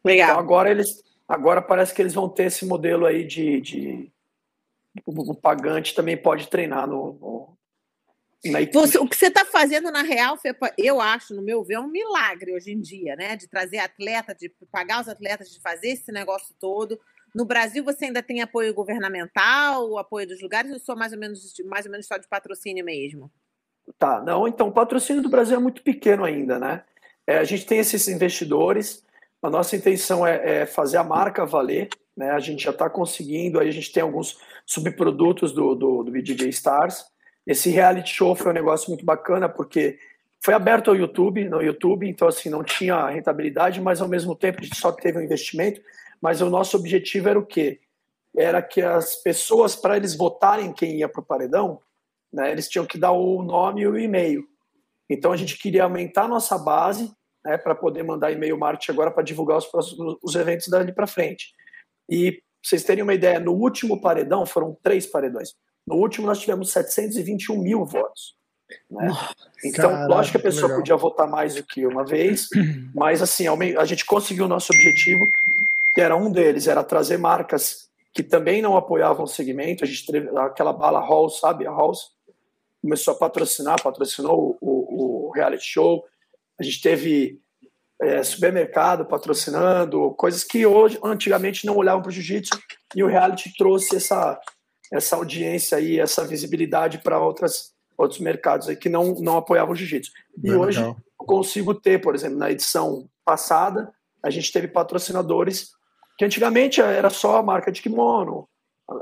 Legal. Então agora eles, agora parece que eles vão ter esse modelo aí de, de o, pagante também pode treinar no, no você, o que você está fazendo na real, eu acho, no meu ver, é um milagre hoje em dia, né? De trazer atleta, de pagar os atletas, de fazer esse negócio todo. No Brasil, você ainda tem apoio governamental, o apoio dos lugares, ou só mais ou menos, mais ou menos só de patrocínio mesmo? Tá, não, então o patrocínio do Brasil é muito pequeno ainda, né? É, a gente tem esses investidores, a nossa intenção é, é fazer a marca valer, né? A gente já está conseguindo, aí a gente tem alguns subprodutos do, do, do BJJ Stars. Esse reality show foi um negócio muito bacana, porque foi aberto ao YouTube, no YouTube, então assim, não tinha rentabilidade, mas ao mesmo tempo a gente só teve um investimento, mas o nosso objetivo era o quê? Era que as pessoas, para eles votarem quem ia para o paredão, né, eles tinham que dar o nome e o e-mail. Então a gente queria aumentar a nossa base né, para poder mandar e-mail marketing agora para divulgar os, próximos, os eventos dali para frente. E pra vocês terem uma ideia, no último paredão, foram três paredões. No último nós tivemos 721 mil votos. Né? Então, Caraca, lógico que a pessoa legal. podia votar mais do que uma vez, <clears throat> mas assim, a gente conseguiu o nosso objetivo, que era um deles, era trazer marcas que também não apoiavam o segmento. A gente teve aquela bala Halls, sabe? A Halls, começou a patrocinar, patrocinou o, o, o reality show. A gente teve é, supermercado patrocinando, coisas que hoje, antigamente, não olhavam para o jiu-jitsu, e o reality trouxe essa, essa audiência aí, essa visibilidade para outras outros mercados aí que não, não apoiavam o jiu-jitsu. E hoje eu consigo ter, por exemplo, na edição passada, a gente teve patrocinadores que antigamente era só a marca de kimono,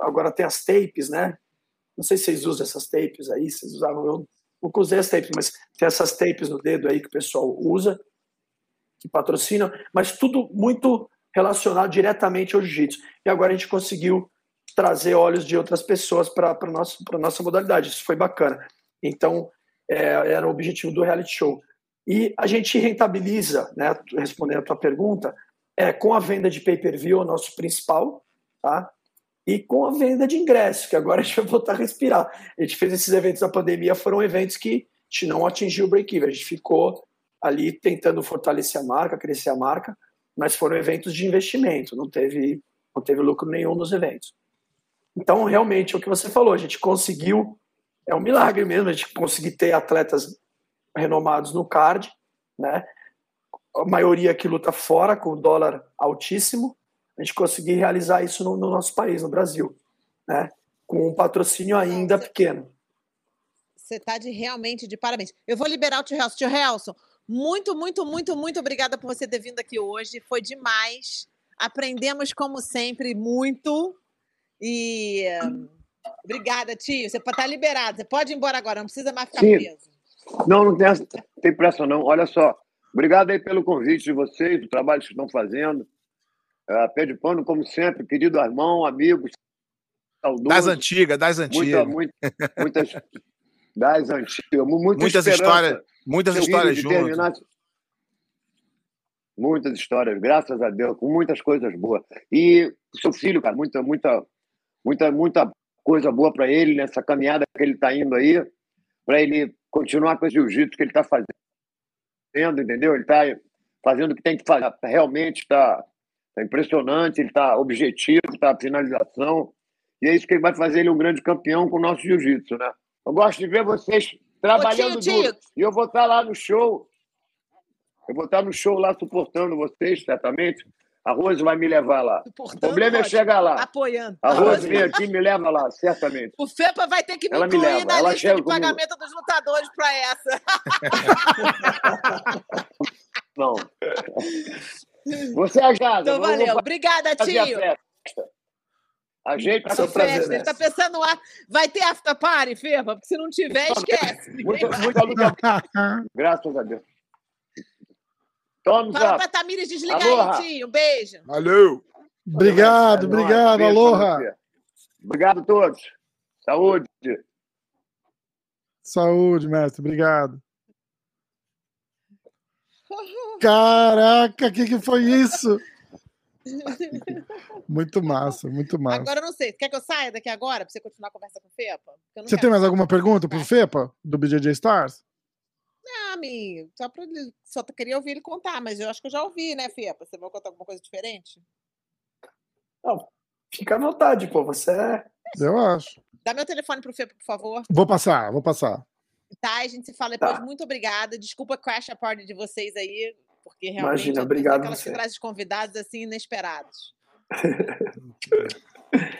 agora tem as tapes, né? Não sei se vocês usam essas tapes aí, vocês usavam, eu nunca usei as tapes, mas tem essas tapes no dedo aí que o pessoal usa, que patrocinam, mas tudo muito relacionado diretamente ao jiu-jitsu. E agora a gente conseguiu trazer olhos de outras pessoas para a nossa, modalidade. Isso foi bacana. Então, é, era o objetivo do reality show. E a gente rentabiliza, né, respondendo a tua pergunta, é, com a venda de pay-per-view, o nosso principal, tá? e com a venda de ingressos, que agora <laughs> a gente vai voltar a respirar. A gente fez esses eventos da pandemia, foram eventos que a gente não atingiu o break-even, a gente ficou ali tentando fortalecer a marca, crescer a marca, mas foram eventos de investimento, não teve, não teve lucro nenhum nos eventos. Então, realmente, é o que você falou, a gente conseguiu, é um milagre mesmo, a gente conseguir ter atletas renomados no card, né? a maioria que luta fora, com o dólar altíssimo, a gente conseguir realizar isso no, no nosso país, no Brasil, né? Com um patrocínio ainda pequeno. Você está de realmente de parabéns. Eu vou liberar o tio Helson. Tio Helson, muito, muito, muito, muito obrigada por você ter vindo aqui hoje. Foi demais. Aprendemos, como sempre, muito. E obrigada, tio. Você está liberado. Você pode ir embora agora, não precisa mais ficar Sim. preso. Não, não tem, tem pressa, não. Olha só. Obrigado aí pelo convite de vocês, do trabalho que estão fazendo. Uh, pé de pano, como sempre, querido irmão, amigos, saudoso. Das antigas, das antigas. Muita, muita, muitas, das antigas. Muita muitas histórias, muitas histórias juntas. Muitas histórias, graças a Deus, com muitas coisas boas. E seu filho, cara, muita, muita, muita, muita coisa boa para ele nessa caminhada que ele está indo aí, para ele continuar com esse jiu-jitsu que ele está fazendo, entendeu? Ele está fazendo o que tem que fazer. Realmente está tá impressionante, ele está objetivo, está finalização. E é isso que vai fazer ele um grande campeão com o nosso jiu-jitsu, né? Eu gosto de ver vocês trabalhando Ô, tio. E eu vou estar lá no show. Eu vou estar no show lá suportando vocês, certamente. A Rose vai me levar lá. Suportando, o problema é chegar lá. Apoiando. A Rose vem aqui e me leva lá, certamente. O FEPA vai ter que me Ela incluir me na Ela lista de pagamento comigo. dos lutadores para essa. <laughs> Não. <laughs> Você é a Jada. Então, valeu. Obrigada, tio. Ajeita essa festa. Ele tá pensando lá. Vai ter after party, Ferba? Porque se não tiver, esquece. Muita, muita luta. <laughs> Graças a Deus. Toma, Fala pra Tamires desligar aloha. aí, tio. Um beijo. Valeu. Obrigado, é obrigado. Beijo aloha. Obrigado a todos. Saúde. Saúde, mestre. Obrigado. <laughs> Caraca, o que, que foi isso? <laughs> Muito massa, muito massa. Agora eu não sei. Quer que eu saia daqui agora para você continuar a conversa com o Fepa? Você tem mais alguma pergunta para o Fepa, do BJJ Stars? Não, amigo. Só, pra, só queria ouvir ele contar, mas eu acho que eu já ouvi, né, Fepa? Você vai contar alguma coisa diferente? Não, fica à vontade, pô. Você é. Eu acho. Dá meu telefone pro Fepa, por favor. Vou passar, vou passar. Tá, a gente se fala depois. Tá. Muito obrigada. Desculpa crash a party de vocês aí porque realmente Imagina, obrigado aquelas que traz convidados assim inesperados. <laughs>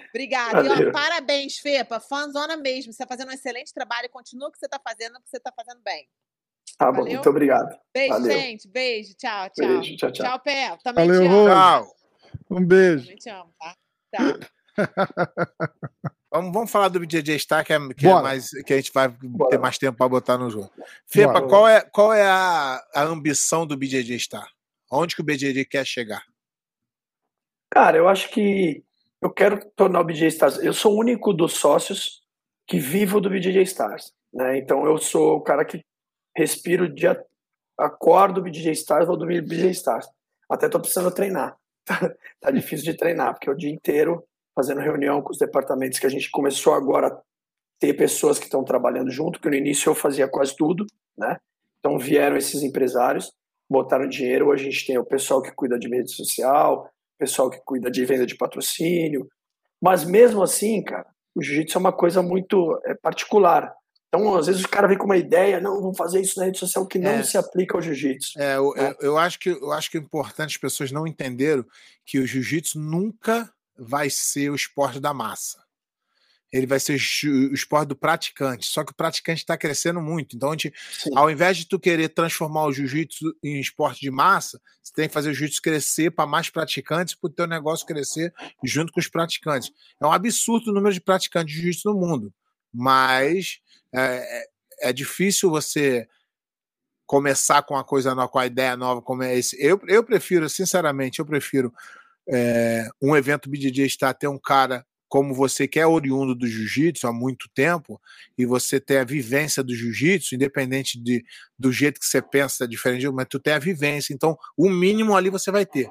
Obrigada. E, ó, parabéns, Fepa. Fãzona mesmo. Você está fazendo um excelente trabalho. Continua o que você está fazendo, porque você está fazendo bem. Tá bom, muito obrigado. Beijo, Valeu. gente. Beijo. Tchau, tchau. Beijo, tchau, tchau. Tchau, Pé. Também Valeu, te amo. Tchau. Um beijo. Também te amo, tá? Tchau. <laughs> Vamos, vamos falar do BJJ Star, que, é, que, é mais, que a gente vai Bora. ter mais tempo para botar no jogo. Fepa, qual é, qual é a, a ambição do BJJ Star? Onde que o BJJ quer chegar? Cara, eu acho que eu quero tornar o BJJ Stars. Eu sou o único dos sócios que vivo do BJJ Stars. Né? Então eu sou o cara que respiro dia. Acordo BJJ Stars, vou dormir BJJ Stars. Até tô precisando treinar. <laughs> tá difícil de treinar, porque o dia inteiro fazendo reunião com os departamentos que a gente começou agora a ter pessoas que estão trabalhando junto, que no início eu fazia quase tudo, né? Então vieram esses empresários, botaram dinheiro, hoje a gente tem o pessoal que cuida de mídia social, pessoal que cuida de venda de patrocínio, mas mesmo assim, cara, o jiu-jitsu é uma coisa muito é, particular. Então, às vezes o cara vem com uma ideia, não, vamos fazer isso na rede social que não é. se aplica ao jiu-jitsu. É, eu, é. eu, acho que, eu acho que é importante as pessoas não entenderam que o jiu-jitsu nunca vai ser o esporte da massa. Ele vai ser o esporte do praticante. Só que o praticante está crescendo muito. Então, gente, ao invés de tu querer transformar o jiu-jitsu em esporte de massa, você tem que fazer o jiu-jitsu crescer para mais praticantes, para o teu negócio crescer junto com os praticantes. É um absurdo o número de praticantes de jiu-jitsu no mundo. Mas é, é, é difícil você começar com uma coisa nova, com a ideia nova como é esse. Eu, eu prefiro, sinceramente, eu prefiro é, um evento BJJ está ter um cara como você que é oriundo do jiu-jitsu há muito tempo e você tem a vivência do jiu-jitsu, independente de, do jeito que você pensa diferente, mas tu tem a vivência, então o mínimo ali você vai ter.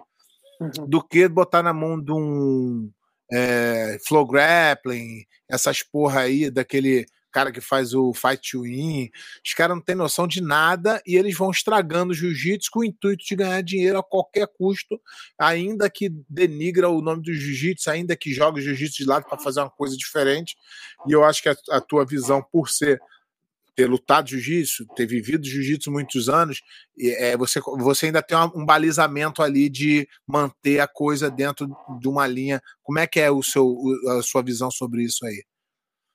Uhum. Do que botar na mão de um é, flow grappling, essas porra aí, daquele cara que faz o Fight to Win. Os caras não têm noção de nada e eles vão estragando o jiu-jitsu com o intuito de ganhar dinheiro a qualquer custo, ainda que denigra o nome do jiu-jitsu, ainda que joga o jiu-jitsu de lado para fazer uma coisa diferente. E eu acho que a, a tua visão, por ser ter lutado jiu-jitsu, ter vivido jiu-jitsu muitos anos, é, você, você ainda tem um balizamento ali de manter a coisa dentro de uma linha. Como é que é o seu, a sua visão sobre isso aí?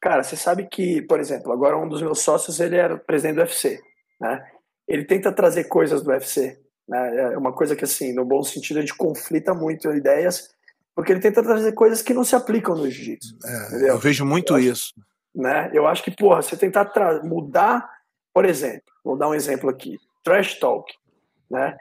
Cara, você sabe que, por exemplo, agora um dos meus sócios ele era presidente do UFC, né? Ele tenta trazer coisas do UFC, né? É uma coisa que assim, no bom sentido, a gente conflita muito ideias, porque ele tenta trazer coisas que não se aplicam no jiu-jitsu. É, eu vejo muito eu isso. Acho, né? Eu acho que, porra, você tentar mudar, por exemplo, vou dar um exemplo aqui, trash talk, né?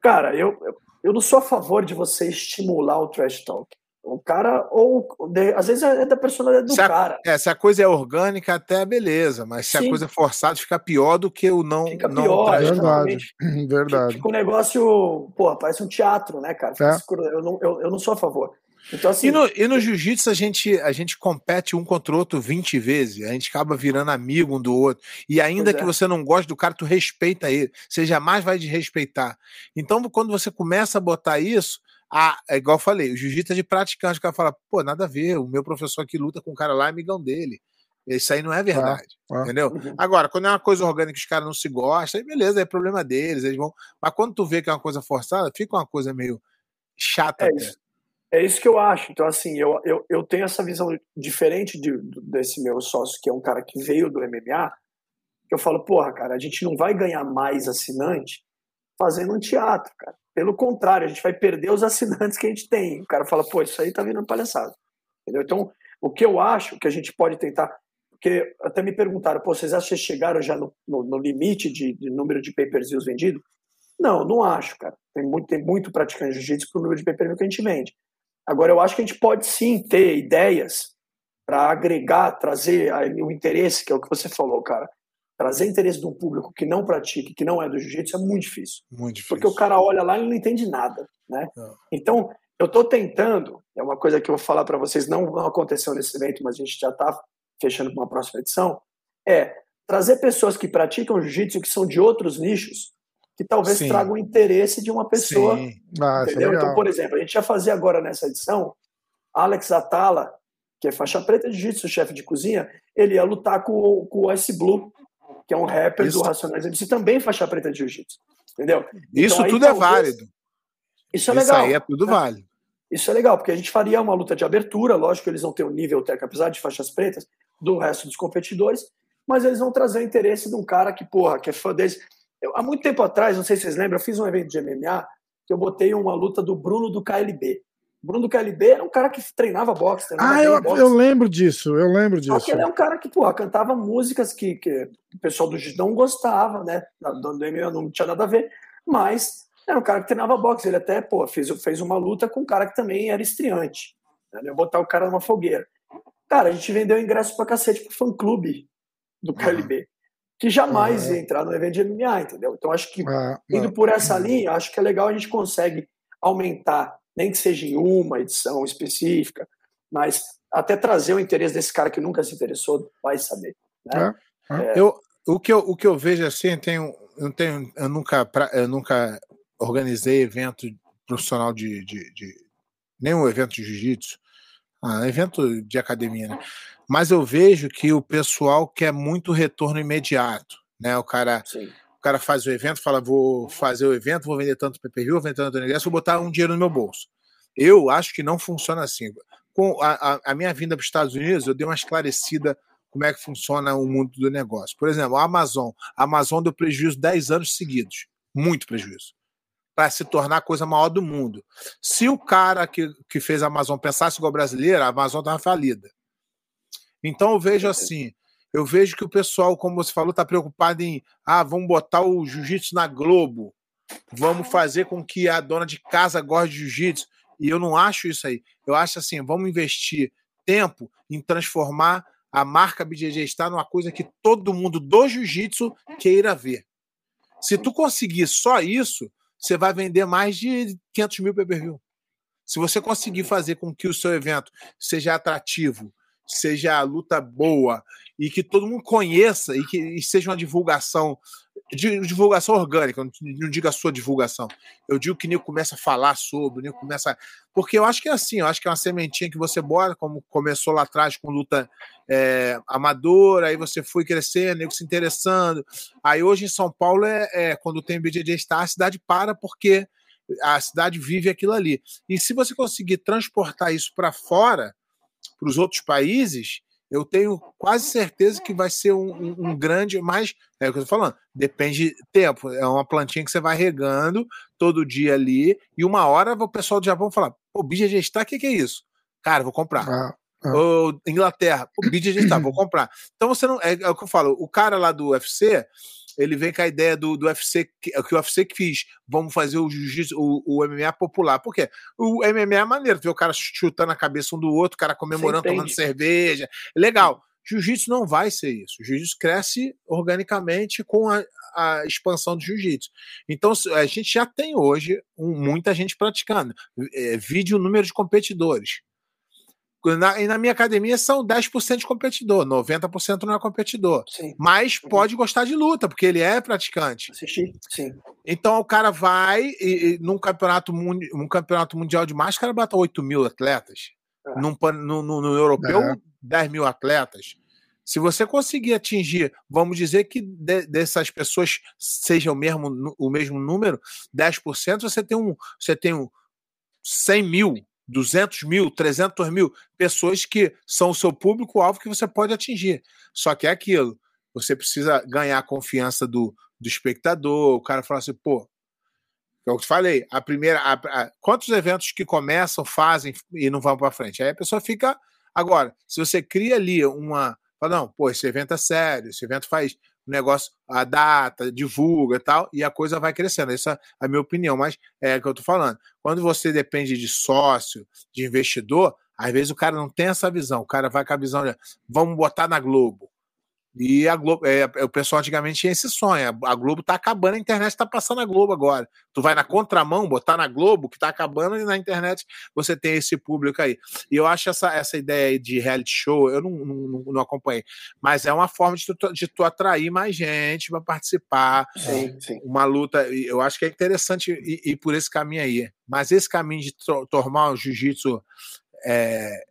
Cara, eu, eu não sou a favor de você estimular o trash talk. O cara, ou às vezes é da personalidade do se a, cara. É, se a coisa é orgânica, até beleza, mas se Sim. a coisa é forçada, fica pior do que o não. Fica não pior, verdade. <clears throat> verdade. Fica um negócio, pô, parece um teatro, né, cara? É. Eu, não, eu, eu não sou a favor. Então, assim, e no, e no jiu-jitsu a gente, a gente compete um contra o outro 20 vezes, a gente acaba virando amigo um do outro. E ainda pois que é. você não goste do cara, tu respeita ele. Você jamais vai desrespeitar. Então, quando você começa a botar isso, ah, é igual eu falei, o jiu-jitsu é de praticante. O cara fala, pô, nada a ver, o meu professor aqui luta com um cara lá, é amigão dele. Isso aí não é verdade, ah, ah. entendeu? Uhum. Agora, quando é uma coisa orgânica que os caras não se gostam, aí beleza, é problema deles, eles vão. Mas quando tu vê que é uma coisa forçada, fica uma coisa meio chata. É isso, é isso que eu acho. Então, assim, eu, eu, eu tenho essa visão diferente de, desse meu sócio, que é um cara que veio do MMA, que eu falo, porra, cara, a gente não vai ganhar mais assinante fazendo um teatro, cara. Pelo contrário, a gente vai perder os assinantes que a gente tem. O cara fala, pô, isso aí tá vindo palhaçada. Entendeu? Então, o que eu acho que a gente pode tentar. Porque até me perguntaram, pô, vocês acham que chegaram já no, no, no limite de, de, número de pay-per-views vendidos? Não, não acho, cara. Tem muito, tem muito praticante jiu-jitsu pro número de pay-per-view que a gente vende. Agora, eu acho que a gente pode sim ter ideias para agregar, trazer o interesse, que é o que você falou, cara trazer interesse de um público que não pratica, que não é do jiu-jitsu, é muito difícil. Muito difícil. Porque o cara olha lá e não entende nada, né? Então, eu estou tentando, é uma coisa que eu vou falar para vocês, não, não aconteceu nesse evento, mas a gente já está fechando para uma próxima edição, é trazer pessoas que praticam jiu-jitsu, que são de outros nichos, que talvez Sim. tragam o interesse de uma pessoa. Ah, é entendeu? Então, por exemplo, a gente já fazia agora nessa edição, Alex Atala, que é faixa preta de jiu-jitsu, chefe de cozinha, ele ia lutar com, com o Ice Blue, que é um rapper isso. do Racionais MC, também faixa preta de jiu-jitsu. Entendeu? Isso então, tudo aí, é válido. Isso é legal. Isso aí é tudo né? válido. Isso é legal, porque a gente faria uma luta de abertura, lógico que eles vão ter um nível técnico, apesar de faixas pretas, do resto dos competidores, mas eles vão trazer o interesse de um cara que, porra, que é fã deles. Eu, há muito tempo atrás, não sei se vocês lembram, eu fiz um evento de MMA que eu botei uma luta do Bruno do KLB. Bruno do KLB era um cara que treinava boxe. Treinava ah, eu, boxe. eu lembro disso, eu lembro disso. Só ele é um cara que, porra, cantava músicas que, que o pessoal do Jiu não gostava, né? Do MMA não tinha nada a ver, mas era um cara que treinava boxe. Ele até, pô, fez, fez uma luta com um cara que também era estreante. Né? Eu botar o cara numa fogueira. Cara, a gente vendeu ingresso pra cacete pro fã-clube do KLB. Que jamais ia entrar no evento de MMA, entendeu? Então acho que indo por essa linha, acho que é legal a gente consegue aumentar nem que seja em uma edição específica, mas até trazer o interesse desse cara que nunca se interessou, vai saber. Né? É, é. Eu, o, que eu, o que eu vejo assim, tenho, eu, tenho, eu, nunca, eu nunca organizei evento profissional de, de, de nenhum evento de jiu-jitsu, ah, evento de academia, né? Mas eu vejo que o pessoal quer muito retorno imediato, né? O cara, Sim cara faz o evento, fala: vou fazer o evento, vou vender tanto PPV, vou vender tanto ingresso, vou botar um dinheiro no meu bolso. Eu acho que não funciona assim. Com a, a, a minha vinda para os Estados Unidos, eu dei uma esclarecida como é que funciona o mundo do negócio. Por exemplo, a Amazon. A Amazon deu prejuízo 10 anos seguidos. Muito prejuízo. Para se tornar a coisa maior do mundo. Se o cara que, que fez a Amazon pensasse igual brasileira, a Amazon estava falida. Então eu vejo assim: eu vejo que o pessoal, como você falou, está preocupado em ah, vamos botar o jiu-jitsu na Globo, vamos fazer com que a dona de casa goste de jiu-jitsu. E eu não acho isso aí. Eu acho assim, vamos investir tempo em transformar a marca BJJ Star numa coisa que todo mundo do jiu-jitsu queira ver. Se tu conseguir só isso, você vai vender mais de 500 mil pay-per-view. Se você conseguir fazer com que o seu evento seja atrativo, seja a luta boa e que todo mundo conheça e que e seja uma divulgação divulgação orgânica, não, digo a sua divulgação. Eu digo que o Nico começa a falar sobre, o Nico começa. Porque eu acho que é assim, eu acho que é uma sementinha que você bota, como começou lá atrás com luta é, amadora, aí você foi crescendo, Nico se interessando. Aí hoje em São Paulo é, é quando tem BJJ Star, a cidade para porque a cidade vive aquilo ali. E se você conseguir transportar isso para fora, para os outros países, eu tenho quase certeza que vai ser um, um, um grande, mas é o que eu tô falando, depende de tempo. É uma plantinha que você vai regando todo dia ali, e uma hora o pessoal do Japão falar: pô, BJJ está, o que, que é isso? Cara, vou comprar. Ah, ah. Ou Inglaterra, o BJJ está, vou comprar. Então você não. É, é, o que eu falo, o cara lá do UFC ele vem com a ideia do, do UFC, que, que o UFC que fiz, vamos fazer o o, o, MMA popular. Por quê? O MMA é maneiro, ver o cara chutando a cabeça um do outro, o cara comemorando, tomando cerveja. Legal. Jiu-jitsu não vai ser isso. Jiu-jitsu cresce organicamente com a, a expansão do jiu-jitsu. Então, a gente já tem hoje um, muita gente praticando. É, vídeo número de competidores. Na, e na minha academia são 10% de competidor, 90% não é competidor. Sim. Mas uhum. pode gostar de luta, porque ele é praticante. Assistir, sim. Então o cara vai e, e num, campeonato, num campeonato mundial de máscara, bota 8 mil atletas. É. Num, no, no, no europeu, é. 10 mil atletas. Se você conseguir atingir, vamos dizer que de, dessas pessoas seja o mesmo, o mesmo número, 10%, você tem um, você tem um 100 mil 200 mil, 300 mil pessoas que são o seu público-alvo que você pode atingir. Só que é aquilo, você precisa ganhar a confiança do, do espectador, o cara fala assim, pô, é eu te falei, a primeira, a, a, quantos eventos que começam, fazem e não vão para frente? Aí a pessoa fica, agora, se você cria ali uma, fala, não, pô, esse evento é sério, esse evento faz o negócio, a data, divulga e tal, e a coisa vai crescendo. Essa é a minha opinião, mas é o que eu tô falando. Quando você depende de sócio, de investidor, às vezes o cara não tem essa visão. O cara vai com a visão de vamos botar na Globo. E a Globo, é, o pessoal antigamente tinha esse sonho. A Globo tá acabando, a internet tá passando a Globo agora. Tu vai na contramão, botar na Globo, que tá acabando, e na internet você tem esse público aí. E eu acho essa, essa ideia de reality show, eu não, não, não acompanhei, mas é uma forma de tu, de tu atrair mais gente para participar. Sim, sim. Uma luta, eu acho que é interessante ir, ir por esse caminho aí. Mas esse caminho de tornar o jiu-jitsu. É,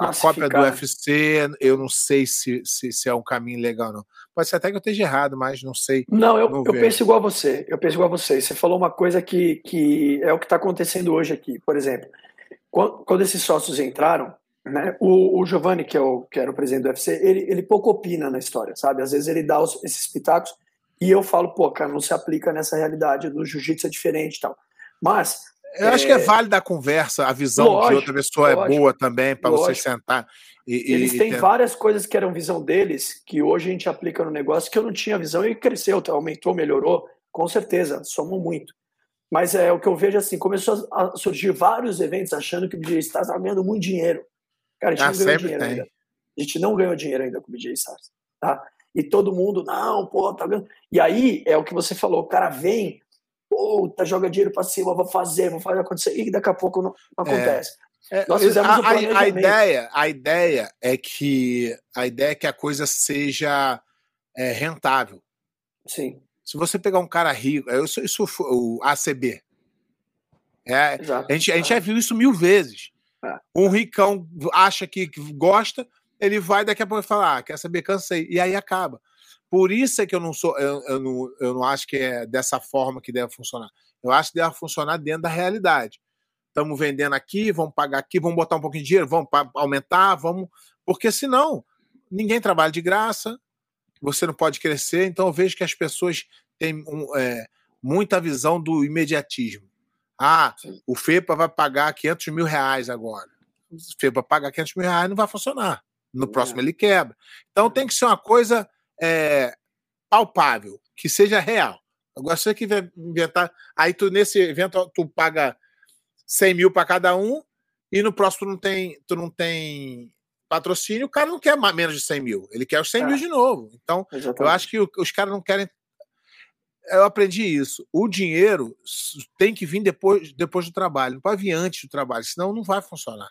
a cópia do UFC, eu não sei se, se, se, é um caminho legal, não. Pode ser até que eu esteja errado, mas não sei. Não, eu, eu penso igual a você. Eu penso igual a você. Você falou uma coisa que, que é o que está acontecendo hoje aqui. Por exemplo, quando, quando esses sócios entraram, né, o, o Giovanni, que, é o, que era o presidente do UFC, ele, ele pouco opina na história, sabe? Às vezes ele dá os, esses pitacos e eu falo, pô, cara, não se aplica nessa realidade, do jiu-jitsu é diferente e tal. Mas eu acho que é válida a conversa, a visão lógico, de outra pessoa é lógico, é boa também, para você sentar. E, Eles e, têm e várias coisas que eram visão deles, que hoje a gente aplica no negócio, que eu não tinha visão e cresceu, aumentou, melhorou, com certeza, somos muito. Mas é o que eu vejo assim: começou a surgir vários eventos achando que o BJ Stars estava ganhando muito dinheiro. Cara, a gente ah, não ganhou dinheiro tem. ainda. A gente não ganhou dinheiro ainda com o BJ Stars. Tá? E todo mundo, não, pô, tá ganhando. E aí é o que você falou: o cara vem puta, joga dinheiro para cima, vou fazer, vou fazer acontecer, e daqui a pouco não, não é. acontece. É, Nós fizemos a, um a, ideia, a ideia é que a ideia é que a coisa seja é, rentável. Sim. Se você pegar um cara rico, eu sou, isso o ACB. É, a gente, a gente já viu isso mil vezes. É. Um ricão acha que, que gosta, ele vai daqui a pouco falar, ah, quer saber, cansei, e aí acaba. Por isso é que eu não sou, eu, eu, não, eu não acho que é dessa forma que deve funcionar. Eu acho que deve funcionar dentro da realidade. Estamos vendendo aqui, vamos pagar aqui, vamos botar um pouquinho de dinheiro, vamos aumentar, vamos. Porque senão ninguém trabalha de graça, você não pode crescer. Então eu vejo que as pessoas têm um, é, muita visão do imediatismo. Ah, Sim. o FEPA vai pagar 500 mil reais agora. O FEPA pagar 500 mil reais não vai funcionar. No próximo é. ele quebra. Então tem que ser uma coisa é, palpável, que seja real. Agora, se você que inventar. Aí tu, nesse evento, tu paga 100 mil para cada um, e no próximo tu não tem, tu não tem patrocínio, o cara não quer menos de 100 mil, ele quer os 100 é. mil de novo. Então, Exatamente. eu acho que os caras não querem. Eu aprendi isso. O dinheiro tem que vir depois, depois do trabalho, não pode vir antes do trabalho, senão não vai funcionar.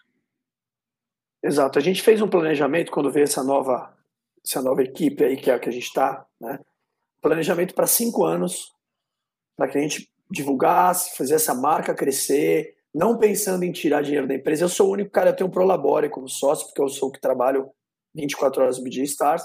Exato. A gente fez um planejamento quando veio essa nova essa nova equipe aí que é a que a gente está, né? planejamento para cinco anos, para que a gente divulgasse, fizesse essa marca crescer, não pensando em tirar dinheiro da empresa. Eu sou o único cara, eu tenho um Prolabore como sócio, porque eu sou o que trabalho 24 horas no BG Stars,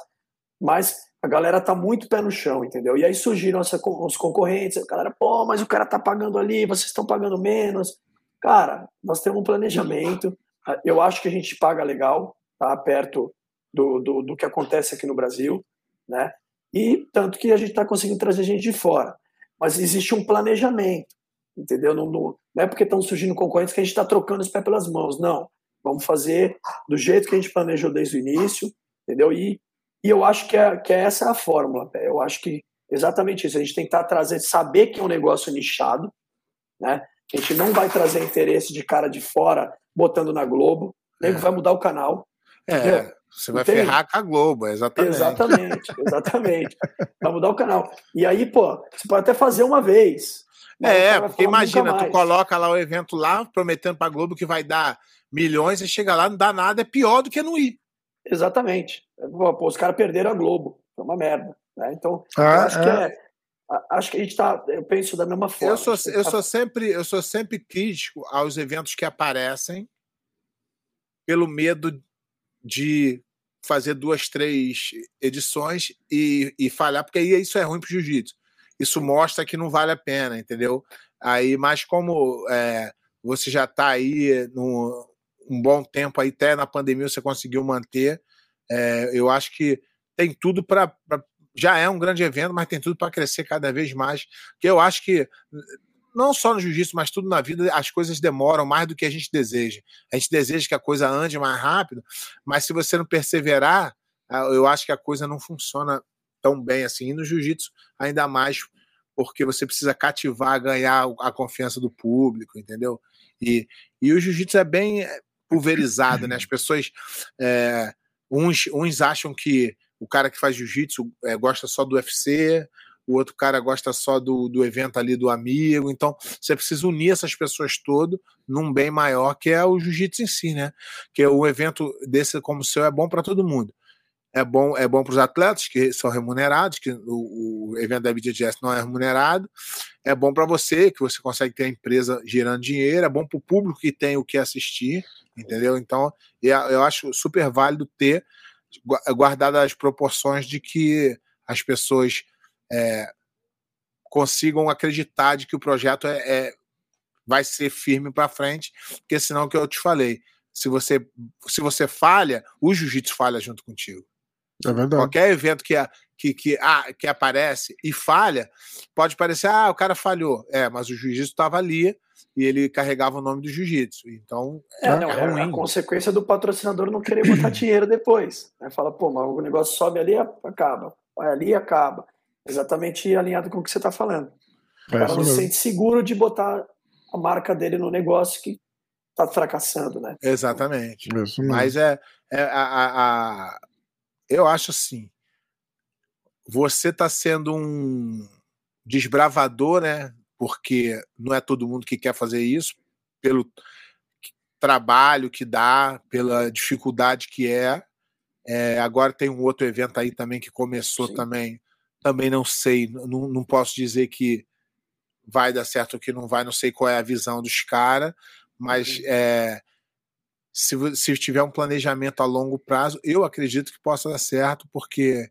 mas a galera tá muito pé no chão, entendeu? E aí surgiram essa, os concorrentes, a galera, pô, mas o cara tá pagando ali, vocês estão pagando menos. Cara, nós temos um planejamento, eu acho que a gente paga legal, tá perto do, do, do que acontece aqui no Brasil, né? E tanto que a gente está conseguindo trazer gente de fora. Mas existe um planejamento, entendeu? Não, não, não é porque estão surgindo concorrentes que a gente está trocando os pés pelas mãos, não. Vamos fazer do jeito que a gente planejou desde o início, entendeu? E, e eu acho que, é, que é essa a fórmula. Eu acho que exatamente isso. A gente tentar trazer, saber que é um negócio nichado, né? A gente não vai trazer interesse de cara de fora botando na Globo, nem é. vai mudar o canal. É, você vai Entende? ferrar com a Globo, exatamente. Exatamente, <laughs> exatamente. vai mudar o canal. E aí, pô, você pode até fazer uma vez. É, porque imagina, tu coloca lá o evento lá, prometendo pra Globo que vai dar milhões, e chega lá, não dá nada, é pior do que não ir. Exatamente. Pô, os caras perderam a Globo. Foi uma merda. Né? Então, ah, acho é. que é acho que a gente está, eu penso da mesma forma. Eu sou, eu tá... sou sempre, eu sou sempre crítico aos eventos que aparecem pelo medo de fazer duas, três edições e, e falhar, porque aí isso é ruim para o jiu-jitsu. Isso mostra que não vale a pena, entendeu? Aí, mas como é, você já está aí no, um bom tempo, aí até na pandemia você conseguiu manter, é, eu acho que tem tudo para. Já é um grande evento, mas tem tudo para crescer cada vez mais. Porque eu acho que não só no jiu-jitsu, mas tudo na vida, as coisas demoram mais do que a gente deseja. A gente deseja que a coisa ande mais rápido, mas se você não perseverar, eu acho que a coisa não funciona tão bem assim. E no jiu-jitsu, ainda mais, porque você precisa cativar, ganhar a confiança do público, entendeu? E, e o jiu-jitsu é bem é, pulverizado, né? As <clears throat> pessoas. É, uns, uns acham que o cara que faz jiu-jitsu é, gosta só do UFC, o outro cara gosta só do, do evento ali do amigo. Então, você precisa unir essas pessoas todas num bem maior, que é o jiu-jitsu em si, né? Que o evento desse como seu é bom para todo mundo. É bom, é bom para os atletas que são remunerados, que o, o evento da BDGS não é remunerado. É bom para você, que você consegue ter a empresa gerando dinheiro. É bom para o público que tem o que assistir, entendeu? Então, eu acho super válido ter guardado as proporções de que as pessoas é, consigam acreditar de que o projeto é, é vai ser firme para frente, porque senão o que eu te falei, se você se você falha, o jiu-jitsu falha junto contigo. É verdade. Qualquer evento que, que, que, ah, que aparece e falha, pode parecer, ah, o cara falhou. É, mas o jiu-jitsu estava ali e ele carregava o nome do jiu-jitsu. Então, é, não, é, ruim. a consequência do patrocinador não querer botar <clears throat> dinheiro depois. Né? Fala, pô, mas o negócio sobe ali, acaba. Vai ali, acaba. Exatamente alinhado com o que você está falando. É, o cara não se sente seguro de botar a marca dele no negócio que está fracassando, né? Exatamente. Mas é, é a, a, a, eu acho assim, você está sendo um desbravador, né? Porque não é todo mundo que quer fazer isso, pelo trabalho que dá, pela dificuldade que é. é agora tem um outro evento aí também que começou Sim. também também não sei, não, não posso dizer que vai dar certo ou que não vai, não sei qual é a visão dos caras, mas é, se, se tiver um planejamento a longo prazo, eu acredito que possa dar certo, porque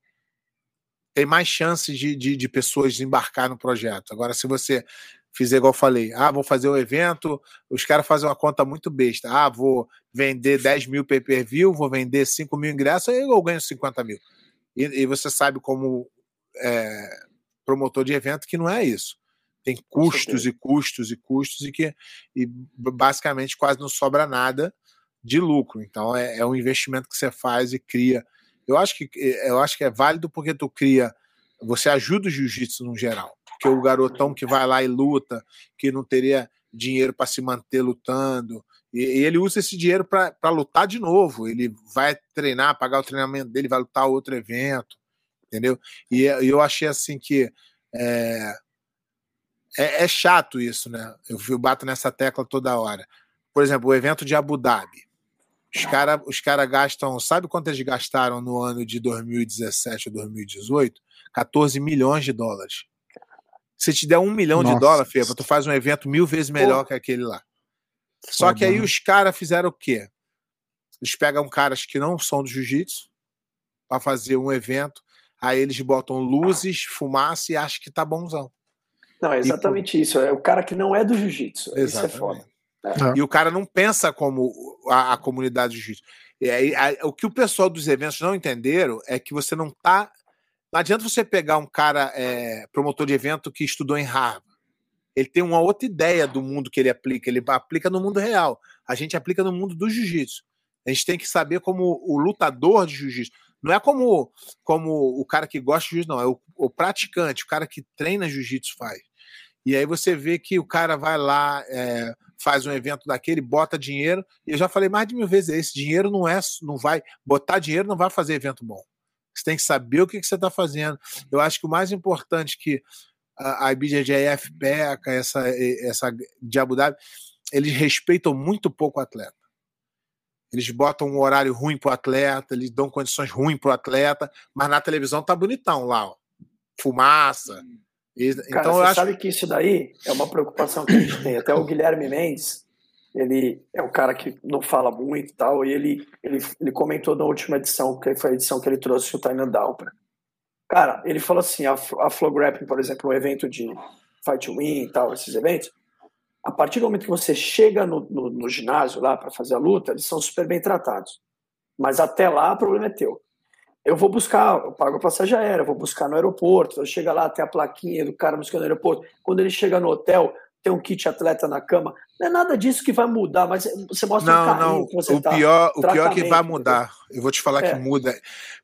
tem mais chances de, de, de pessoas embarcar no projeto. Agora, se você fizer igual eu falei, ah, vou fazer o um evento, os caras fazem uma conta muito besta. Ah, vou vender 10 mil pay-per-view, vou vender 5 mil ingressos, aí eu ganho 50 mil. E, e você sabe como é, promotor de evento que não é isso. Tem custos e custos e custos e que e basicamente quase não sobra nada de lucro. Então é, é um investimento que você faz e cria. Eu acho que eu acho que é válido porque tu cria, você ajuda o jiu-jitsu no geral. Porque o garotão que vai lá e luta, que não teria dinheiro para se manter lutando, e, e ele usa esse dinheiro para lutar de novo. Ele vai treinar, pagar o treinamento dele, vai lutar outro evento entendeu? E eu achei assim que é, é, é, chato isso, né? Eu, eu bato nessa tecla toda hora. Por exemplo, o evento de Abu Dhabi. Os caras os cara gastam, sabe quanto eles gastaram no ano de 2017 ou 2018? 14 milhões de dólares. Se te der um milhão Nossa. de dólares, Feba, tu faz um evento mil vezes melhor Pô. que aquele lá. Só que aí os caras fizeram o quê? Eles pegam caras que não são do jiu-jitsu para fazer um evento, aí eles botam luzes, fumaça e acham que tá bonzão. Não, é exatamente e, isso. É o cara que não é do jiu-jitsu. Isso é foda. É. E o cara não pensa como a, a comunidade do jiu-jitsu. o que o pessoal dos eventos não entenderam é que você não tá. Não adianta você pegar um cara é, promotor de evento que estudou em Harvard. Ele tem uma outra ideia do mundo que ele aplica. Ele aplica no mundo real. A gente aplica no mundo do jiu-jitsu. A gente tem que saber como o lutador de jiu-jitsu. Não é como, como o cara que gosta de jiu-jitsu, não. É o, o praticante, o cara que treina jiu-jitsu faz. E aí você vê que o cara vai lá, é, faz um evento daquele, bota dinheiro. E eu já falei mais de mil vezes: esse dinheiro não é, não vai botar dinheiro, não vai fazer evento bom. Você tem que saber o que, que você está fazendo. Eu acho que o mais importante que a, a IBJJF peca, essa, essa de Abu Dhabi, eles respeitam muito pouco o atleta. Eles botam um horário ruim pro atleta, eles dão condições ruins pro atleta, mas na televisão tá bonitão lá, ó. Fumaça, Cara, então, você acho... sabe que isso daí é uma preocupação que a gente tem. Até o Guilherme Mendes, ele é um cara que não fala muito e tal, e ele, ele, ele comentou na última edição, que foi a edição que ele trouxe o Tainan Dalper. Cara, ele falou assim, a, a Flow Grappling, por exemplo, um evento de Fight Win e tal, esses eventos, a partir do momento que você chega no, no, no ginásio lá para fazer a luta, eles são super bem tratados. Mas até lá, o problema é teu eu vou buscar, eu pago a passagem aérea, vou buscar no aeroporto, chega lá, tem a plaquinha do cara buscando no aeroporto. Quando ele chega no hotel, tem um kit atleta na cama. Não é nada disso que vai mudar, mas você mostra não, o carinho não. que você o tá. Pior, o pior é que vai mudar. Eu vou te falar é. que muda.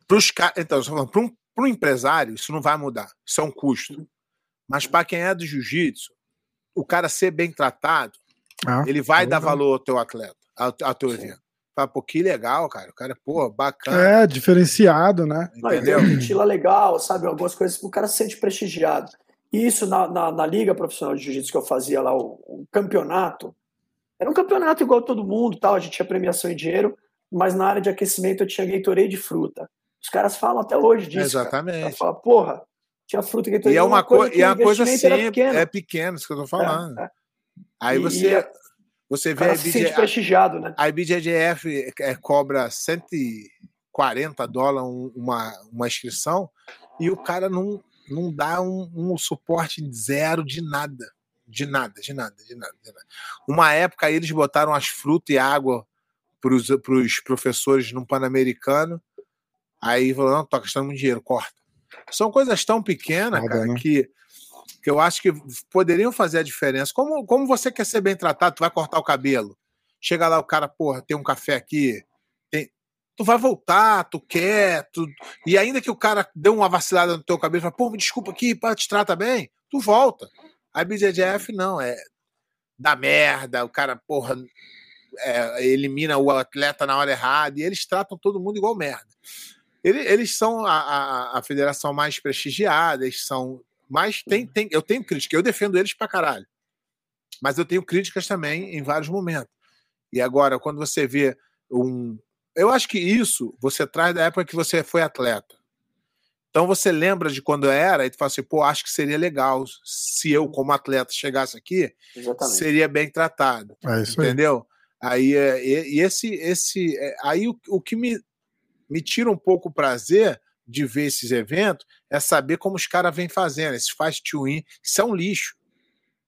Pros caras, então, para um, um empresário, isso não vai mudar. Isso é um custo. Mas para quem é do jiu-jitsu, o cara ser bem tratado, ah, ele vai dar valor ao teu atleta, ao, ao teu evento. Fala, pô, que legal, cara. O cara, pô, bacana. É, diferenciado, né? Entendeu? Não, tila legal, sabe? Algumas coisas o cara se sente prestigiado. E isso na, na, na Liga Profissional de Jiu-Jitsu que eu fazia lá, o, o, campeonato, era um campeonato igual todo mundo, tal. A gente tinha premiação em dinheiro, mas na área de aquecimento eu tinha Gatorade de fruta. Os caras falam até hoje disso. Exatamente. Fala, porra, tinha fruta Gatorade. E é uma, coisa, e a coisa sempre é pequena, isso que eu tô falando. É, é. Aí você. E, você vê a, IBJ, prestigiado, né? a IBJJF é, cobra 140 dólares uma, uma inscrição e o cara não, não dá um, um suporte zero de nada. De nada, de nada, de nada, de nada. Uma época eles botaram as frutas e água para os professores no Pan-Americano. Aí falou: não, tô gastando muito dinheiro, corta. São coisas tão pequenas, Nada, cara, né? que que eu acho que poderiam fazer a diferença. Como, como você quer ser bem tratado, tu vai cortar o cabelo. Chega lá, o cara, porra, tem um café aqui. Tem... Tu vai voltar, tu quer. Tu... E ainda que o cara deu uma vacilada no teu cabelo, fala, pô, me desculpa aqui, pá, te trata bem, tu volta. A BJJF não, é da merda, o cara, porra, é, elimina o atleta na hora errada, e eles tratam todo mundo igual merda. Eles, eles são a, a, a federação mais prestigiada, eles são mas tem, tem, eu tenho crítica, eu defendo eles pra caralho. Mas eu tenho críticas também em vários momentos. E agora, quando você vê um. Eu acho que isso você traz da época que você foi atleta. Então você lembra de quando era e tu fala assim, pô, acho que seria legal se eu, como atleta, chegasse aqui, Exatamente. seria bem tratado. É entendeu? Aí, aí é, e, e, esse, esse, é, aí o, o que me, me tira um pouco o prazer de ver esses eventos é saber como os caras vêm fazendo. Esses faz to win, isso é um lixo.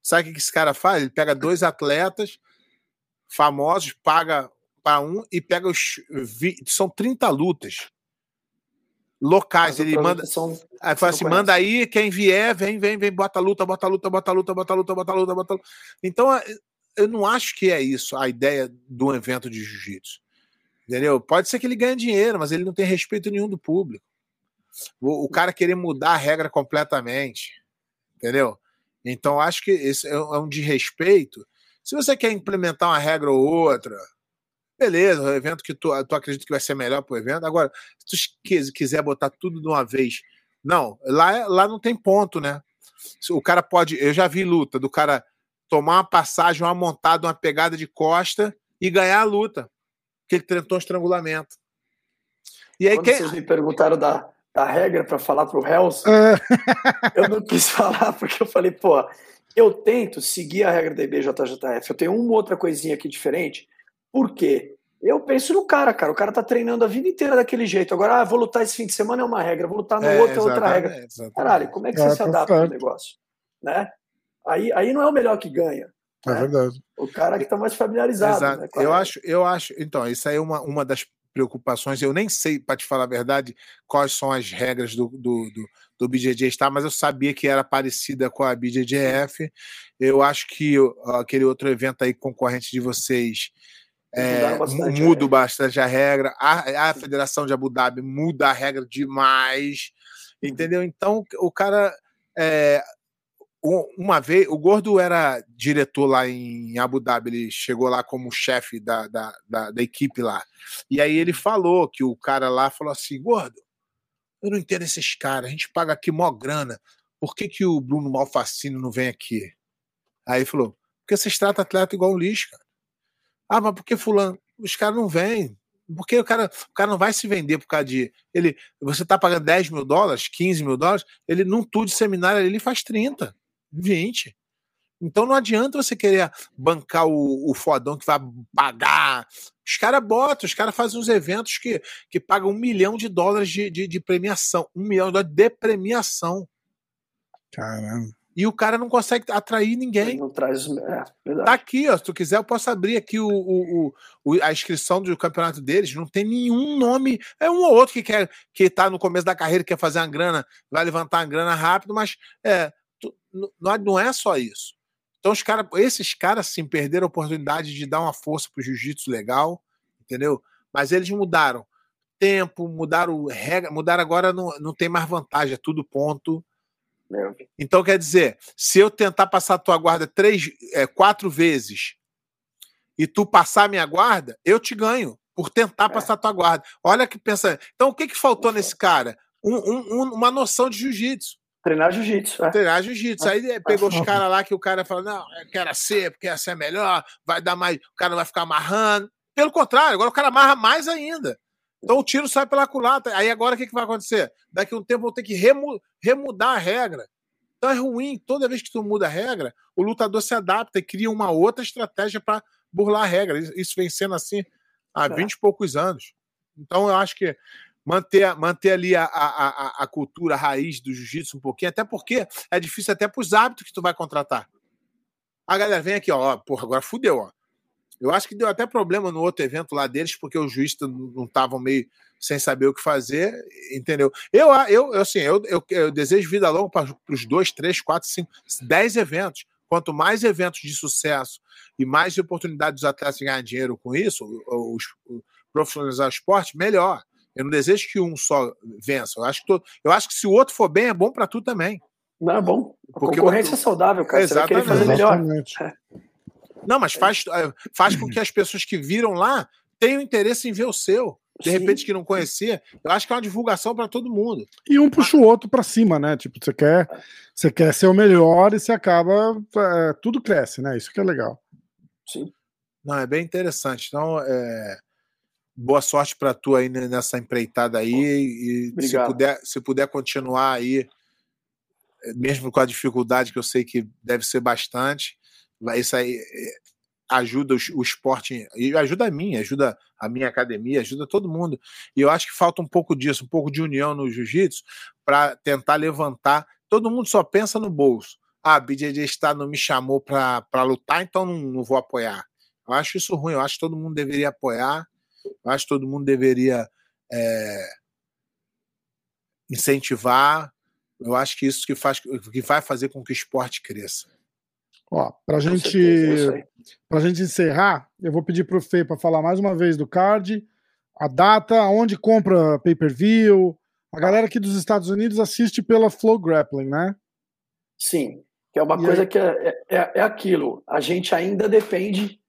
Sabe o que esse cara faz? Ele pega dois atletas famosos, paga para um e pega os. São 30 lutas locais. Ele manda. São, aí fala assim: manda aí, quem vier, vem, vem, vem, bota luta, bota luta, bota luta, bota luta, bota luta, bota luta. Então, eu não acho que é isso a ideia do evento de jiu-jitsu. Entendeu? Pode ser que ele ganhe dinheiro, mas ele não tem respeito nenhum do público o, o cara querer mudar a regra completamente, entendeu? Então acho que esse é, é um desrespeito. Se você quer implementar uma regra ou outra, beleza, o evento que tu, tu acredita que vai ser melhor para o evento. Agora, se tu quiser botar tudo de uma vez, não, lá, lá não tem ponto, né? O cara pode. Eu já vi luta do cara tomar uma passagem, uma montada, uma pegada de costa e ganhar a luta, porque ele tentou um estrangulamento. E aí, Quando quem... vocês me perguntaram da, da regra para falar para o Helson, é. <laughs> eu não quis falar porque eu falei, pô, eu tento seguir a regra da IBJJF. Eu tenho uma outra coisinha aqui diferente. Por quê? Eu penso no cara, cara. O cara tá treinando a vida inteira daquele jeito. Agora, ah, vou lutar esse fim de semana é uma regra, vou lutar no é, outro é outra regra. Exatamente. Caralho, como é que você é, se tá adapta ao negócio? Né? Aí, aí não é o melhor que ganha. É né? verdade. O cara que está mais familiarizado. Né, eu acho, eu acho. Então, isso aí é uma, uma das preocupações. Eu nem sei, para te falar a verdade, quais são as regras do, do, do, do BJJ Star, mas eu sabia que era parecida com a BJJF. Eu acho que aquele outro evento aí concorrente de vocês é, bastante muda bastante a regra. A, a Federação de Abu Dhabi muda a regra demais, uhum. entendeu? Então o cara é, uma vez, o Gordo era diretor lá em Abu Dhabi, ele chegou lá como chefe da, da, da, da, equipe lá. E aí ele falou que o cara lá falou assim: Gordo, eu não entendo esses caras, a gente paga aqui mó grana, por que, que o Bruno Malfacino não vem aqui? Aí ele falou: porque vocês tratam atleta igual um lixo, cara. Ah, mas por que Fulano? Os caras não vêm. Porque o cara, o cara não vai se vender por causa de. Ele, você está pagando 10 mil dólares, 15 mil dólares, ele num tour de seminário ele faz 30. 20. Então não adianta você querer bancar o, o fodão que vai pagar. Os caras botam, os caras fazem uns eventos que, que pagam um milhão de dólares de, de, de premiação. Um milhão de dólares de premiação. Caramba. E o cara não consegue atrair ninguém. não traz. É, tá aqui, ó. Se tu quiser, eu posso abrir aqui o, o, o, a inscrição do campeonato deles. Não tem nenhum nome. É um ou outro que quer que tá no começo da carreira, quer fazer uma grana, vai levantar uma grana rápido, mas é, não é só isso. Então, os cara, esses caras sim perderam a oportunidade de dar uma força para o jiu-jitsu legal, entendeu? Mas eles mudaram tempo, mudaram regra, mudaram agora, não, não tem mais vantagem, é tudo ponto. Então, quer dizer, se eu tentar passar a tua guarda três, é, quatro vezes e tu passar a minha guarda, eu te ganho por tentar é. passar a tua guarda. Olha que pensa. Então, o que, que faltou nesse cara? Um, um, uma noção de jiu-jitsu. Treinar jiu-jitsu. É. Treinar jiu-jitsu. Aí pegou os <laughs> caras lá que o cara falou: não, eu quero ser, porque essa é melhor, vai dar mais. O cara vai ficar amarrando. Pelo contrário, agora o cara amarra mais ainda. Então o tiro sai pela culata. Aí agora o que, que vai acontecer? Daqui a um tempo vão ter que remu remudar a regra. Então é ruim. Toda vez que tu muda a regra, o lutador se adapta e cria uma outra estratégia para burlar a regra. Isso vem sendo assim há 20 é. e poucos anos. Então eu acho que manter, manter ali a, a, a cultura a raiz do jiu-jitsu um pouquinho, até porque é difícil até para os hábitos que tu vai contratar. A galera vem aqui, ó, porra, agora fudeu, ó. Eu acho que deu até problema no outro evento lá deles, porque os juízes não estavam meio sem saber o que fazer, entendeu? Eu, eu, assim, eu, eu, eu desejo vida longa para os dois, três, quatro, cinco, dez eventos. Quanto mais eventos de sucesso e mais oportunidades dos atletas ganhar dinheiro com isso, os, os profissionalizar o esporte, melhor. Eu não desejo que um só vença. Eu acho que, eu acho que se o outro for bem, é bom para tu também. Não, é bom. A Porque concorrência é saudável, cara. Exatamente. Você vai fazer melhor. É. Não, mas faz, é, faz com que as pessoas que viram lá tenham interesse em ver o seu. De Sim. repente, que não conhecia. Eu acho que é uma divulgação para todo mundo. E um puxa o outro para cima, né? Tipo, você quer, você quer ser o melhor e você acaba. É, tudo cresce, né? Isso que é legal. Sim. Não, é bem interessante. Então, é, boa sorte para tu aí nessa empreitada aí e se puder, se puder continuar aí, eh, mesmo com a dificuldade que eu sei que deve ser bastante, vai isso aí eh, ajuda o, o esporte e ajuda a mim, ajuda a minha academia, ajuda todo mundo. E eu acho que falta um pouco disso, um pouco de união no jiu-jitsu para tentar levantar. Todo mundo só pensa no bolso. Ah, BJJ está não me chamou para lutar, então não, não vou apoiar. Eu acho isso ruim, eu acho que todo mundo deveria apoiar acho que todo mundo deveria é, incentivar. Eu acho que isso que faz que vai fazer com que o esporte cresça. Ó, pra gente, pra gente encerrar, eu vou pedir pro Fê para falar mais uma vez do card, a data, onde compra pay-per-view. A galera aqui dos Estados Unidos assiste pela Flow Grappling, né? Sim, que é uma e coisa aí? que é, é, é, aquilo. A gente ainda depende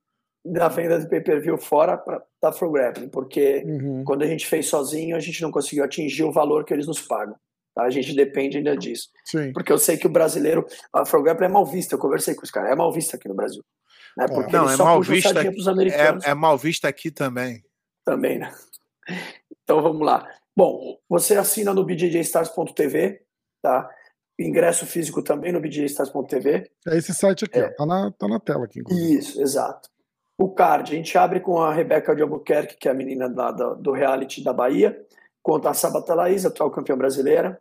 da venda de pay-per-view fora pra, da Pro Grappling, porque uhum. quando a gente fez sozinho, a gente não conseguiu atingir o valor que eles nos pagam. Tá? A gente depende ainda disso. Sim. Porque eu sei que o brasileiro, a Pro Grappling é mal vista, eu conversei com os caras, é mal vista aqui no Brasil. Né? É. Porque não, é mal vista, é, é mal vista aqui também. Também, né? Então vamos lá. Bom, você assina no bjjstars.tv, tá? Ingresso físico também no bjstars.tv. É esse site aqui, é. ó, tá, na, tá na tela aqui. Inclusive. Isso, exato. O card, a gente abre com a Rebeca de Albuquerque, que é a menina lá do, do reality da Bahia, contra a Sabata Laís, atual campeã brasileira.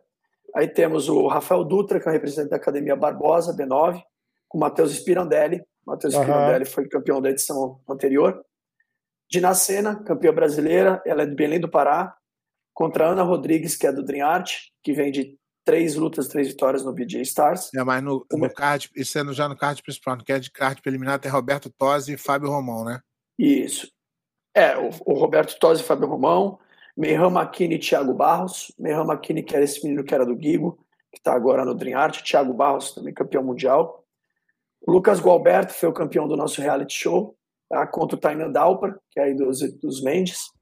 Aí temos o Rafael Dutra, que é o representante da Academia Barbosa, B9, com o Matheus Spirandelli. Matheus uhum. Spirandelli foi campeão da edição anterior. Dina Sena, campeã brasileira, ela é de Belém do Pará, contra a Ana Rodrigues, que é do Dream Art, que vem de três lutas, três vitórias no BJ Stars. É, mas no, no card, isso é já no card principal, que é de card preliminar, tem Roberto Tosi e Fábio Romão, né? Isso. É, o, o Roberto Tosi e Fábio Romão, Mehran Makini e Thiago Barros. Mehran Makini, que era esse menino que era do Guigo, que está agora no Dream Art. Thiago Barros, também campeão mundial. O Lucas Gualberto foi o campeão do nosso reality show, tá? contra o Tainan Dalper, que é aí dos, dos Mendes.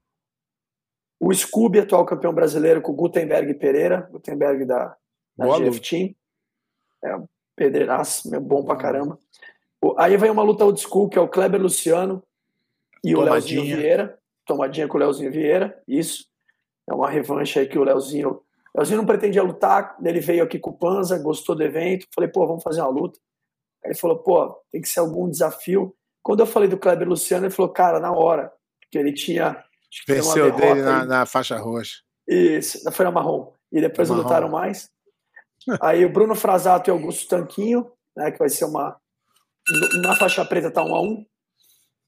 O Scooby, atual campeão brasileiro, com o Gutenberg Pereira, Gutenberg da, da GF Team. É um pedreiraço, bom pra caramba. Aí vem uma luta old school, que é o Kleber Luciano e o Leozinho Vieira. Tomadinha com o Leozinho Vieira, isso. É uma revanche aí que o Leozinho. O Leozinho não pretendia lutar, ele veio aqui com o Panza, gostou do evento. Falei, pô, vamos fazer uma luta. Aí ele falou, pô, tem que ser algum desafio. Quando eu falei do Kleber Luciano, ele falou, cara, na hora. Porque ele tinha. Venceu dele na, na, faixa roxa. Isso, na folha marrom. E depois não lutaram mais. Aí o Bruno Frasato e Augusto Tanquinho, né, que vai ser uma. Na faixa preta tá um a um.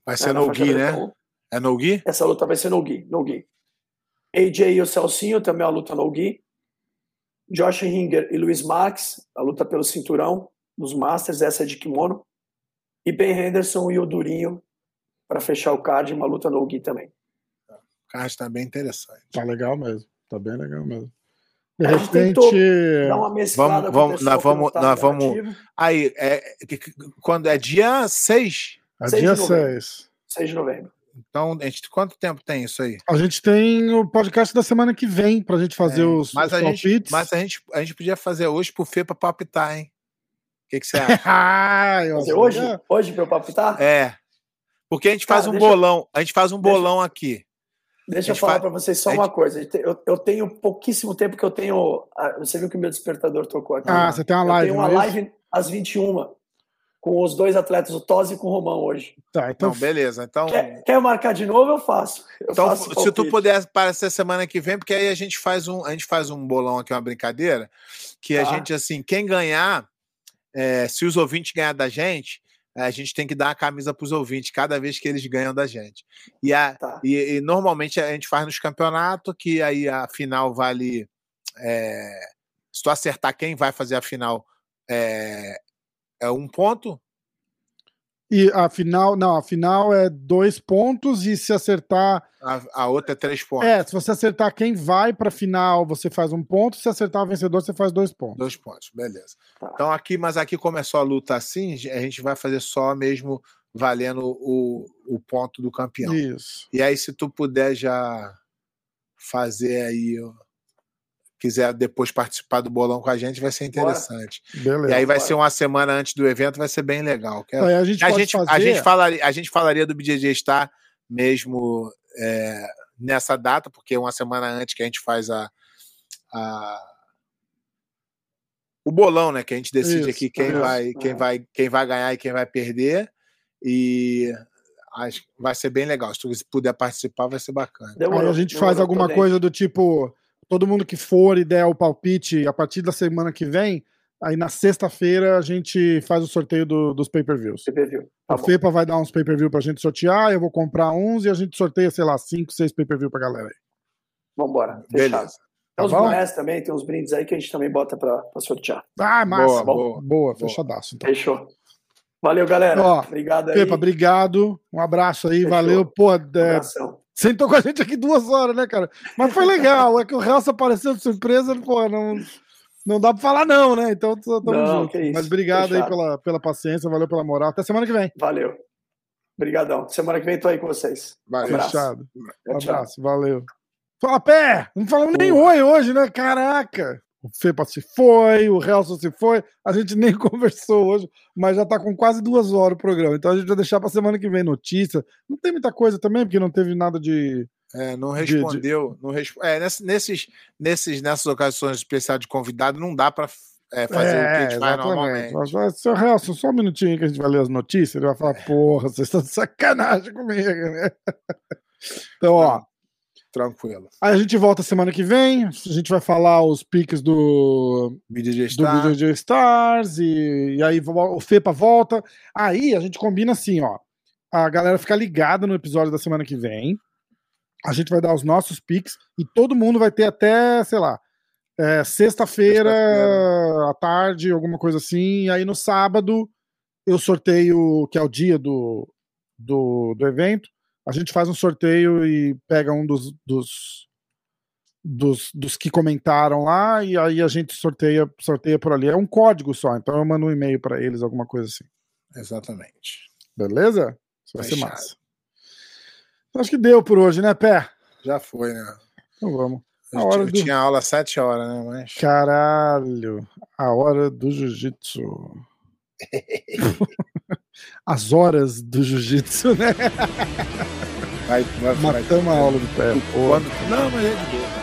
Vai ser né, no Gui, né? Tá um. É no Gui? Essa luta vai ser no Gui, no Gui. AJ e o Celcinho, também a luta no Gui. Josh Ringer e Luiz Max, a luta pelo cinturão dos Masters, essa é de kimono. E Ben Henderson e o Durinho para fechar o card, uma luta no Gui também. O card está bem interessante. Tá legal mesmo, tá bem legal mesmo. De repente. Dar uma mesclada vamos, vamos, nós vamos, nós vamos. Aí, é, quando é dia 6? É dia 6. 6 de novembro. Então, a gente, quanto tempo tem isso aí? A gente tem o podcast da semana que vem pra gente fazer é, os, mas os a gente, Mas a gente, a gente podia fazer hoje pro Fê pra palpitar, hein? O que, que você <laughs> acha? ah, hoje? Hoje pra eu palpitar? É. Porque a gente faz um bolão. A gente faz um bolão deixa, aqui. Deixa eu falar faz... para vocês só gente... uma coisa. Eu, eu tenho pouquíssimo tempo que eu tenho. Você viu que o meu despertador tocou aqui. Ah, você tem uma live. Eu tenho uma é live às 21 com os dois atletas, o Tosi e com o Romão hoje. Tá, então. Não, beleza. Então. Quer, quer, marcar de novo? Eu faço. Eu então, faço se tu puder aparecer semana que vem, porque aí a gente faz um, a gente faz um bolão aqui, uma brincadeira, que tá. a gente, assim, quem ganhar, é, se os ouvintes ganhar da gente, a gente tem que dar a camisa para os ouvintes cada vez que eles ganham da gente. E, a, tá. e, e, normalmente a gente faz nos campeonatos, que aí a final vale. É, se tu acertar quem vai fazer a final, é, é um ponto? E a final, não, a final é dois pontos e se acertar. A, a outra é três pontos. É, se você acertar quem vai para a final, você faz um ponto. Se acertar o vencedor, você faz dois pontos. Dois pontos, beleza. Tá. Então aqui, mas aqui começou a luta assim, a gente vai fazer só mesmo valendo o, o ponto do campeão. Isso. E aí, se tu puder já fazer aí quiser depois participar do bolão com a gente, vai ser interessante. Beleza, e aí vai bora. ser uma semana antes do evento, vai ser bem legal. Aí a gente, a gente, fazer... a gente, falaria, a gente falaria do BJJ Star mesmo é, nessa data, porque é uma semana antes que a gente faz a, a o bolão, né? Que a gente decide isso, aqui quem, vai, quem, vai, quem vai ganhar e quem vai perder. E acho que vai ser bem legal. Se tu puder participar, vai ser bacana. Demorou, Aí a gente faz alguma coisa do tipo todo mundo que for e der o palpite a partir da semana que vem, aí na sexta-feira a gente faz o sorteio do, dos pay-per-views. Pay-per-view. Tá a FEPA vai dar uns pay-per-view pra gente sortear, eu vou comprar uns e a gente sorteia, sei lá, cinco, seis pay-per-view pra galera aí. Vambora. Beleza. Tem uns bonés também, tem uns brindes aí que a gente também bota pra, pra sortear. Ah, massa. Boa, boa, boa, fechadaço. Então. Fechou. Valeu, galera. Ó, obrigado aí. Pepa, obrigado. Um abraço aí, Fechou. valeu. Pô, é, sentou com a gente aqui duas horas, né, cara? Mas foi legal. é que o Relso apareceu de surpresa, pô, não, não dá pra falar não, né? Então tamo não, junto. Mas obrigado Fechado. aí pela, pela paciência, valeu pela moral. Até semana que vem. Valeu. Obrigadão. Semana que vem tô aí com vocês. Valeu. Um Fechado. Um abraço, valeu. Fala, pé! Não falamos nem oi hoje, né? Caraca! O Fepa se foi, o Relson se foi, a gente <laughs> nem conversou hoje, mas já está com quase duas horas o programa. Então a gente vai deixar para semana que vem notícia. Não tem muita coisa também, porque não teve nada de, É, não respondeu. De, Não resp... é, nesses, nesses, nessas ocasiões especiais de convidado, não dá para é, fazer é, o que a gente faz normalmente. Seu Relson, só um minutinho que a gente vai ler as notícias. Ele vai falar, porra, vocês estão de sacanagem comigo, né? <laughs> Então, ó. Tranquilo. Aí a gente volta semana que vem. A gente vai falar os piques do BDJ Stars, do BDJ Stars e, e aí o FEPA volta. Aí a gente combina assim, ó. A galera fica ligada no episódio da semana que vem. A gente vai dar os nossos piques e todo mundo vai ter até, sei lá, é, sexta-feira sexta à tarde, alguma coisa assim. E aí no sábado eu sorteio, que é o dia do, do, do evento a gente faz um sorteio e pega um dos, dos, dos, dos, que comentaram lá e aí a gente sorteia, sorteia por ali. É um código só, então eu mando um e-mail para eles, alguma coisa assim. Exatamente. Beleza? Isso vai ser massa. Acho que deu por hoje, né, Pé? Já foi, né? Então vamos. A hora do... Tinha aula às 7 horas, né? Mas... Caralho, a hora do jiu-jitsu. <laughs> As horas do jiu-jitsu, né? Vai, vai, Matamos vai, a aula do pé. Quando... Não, mas é de boa.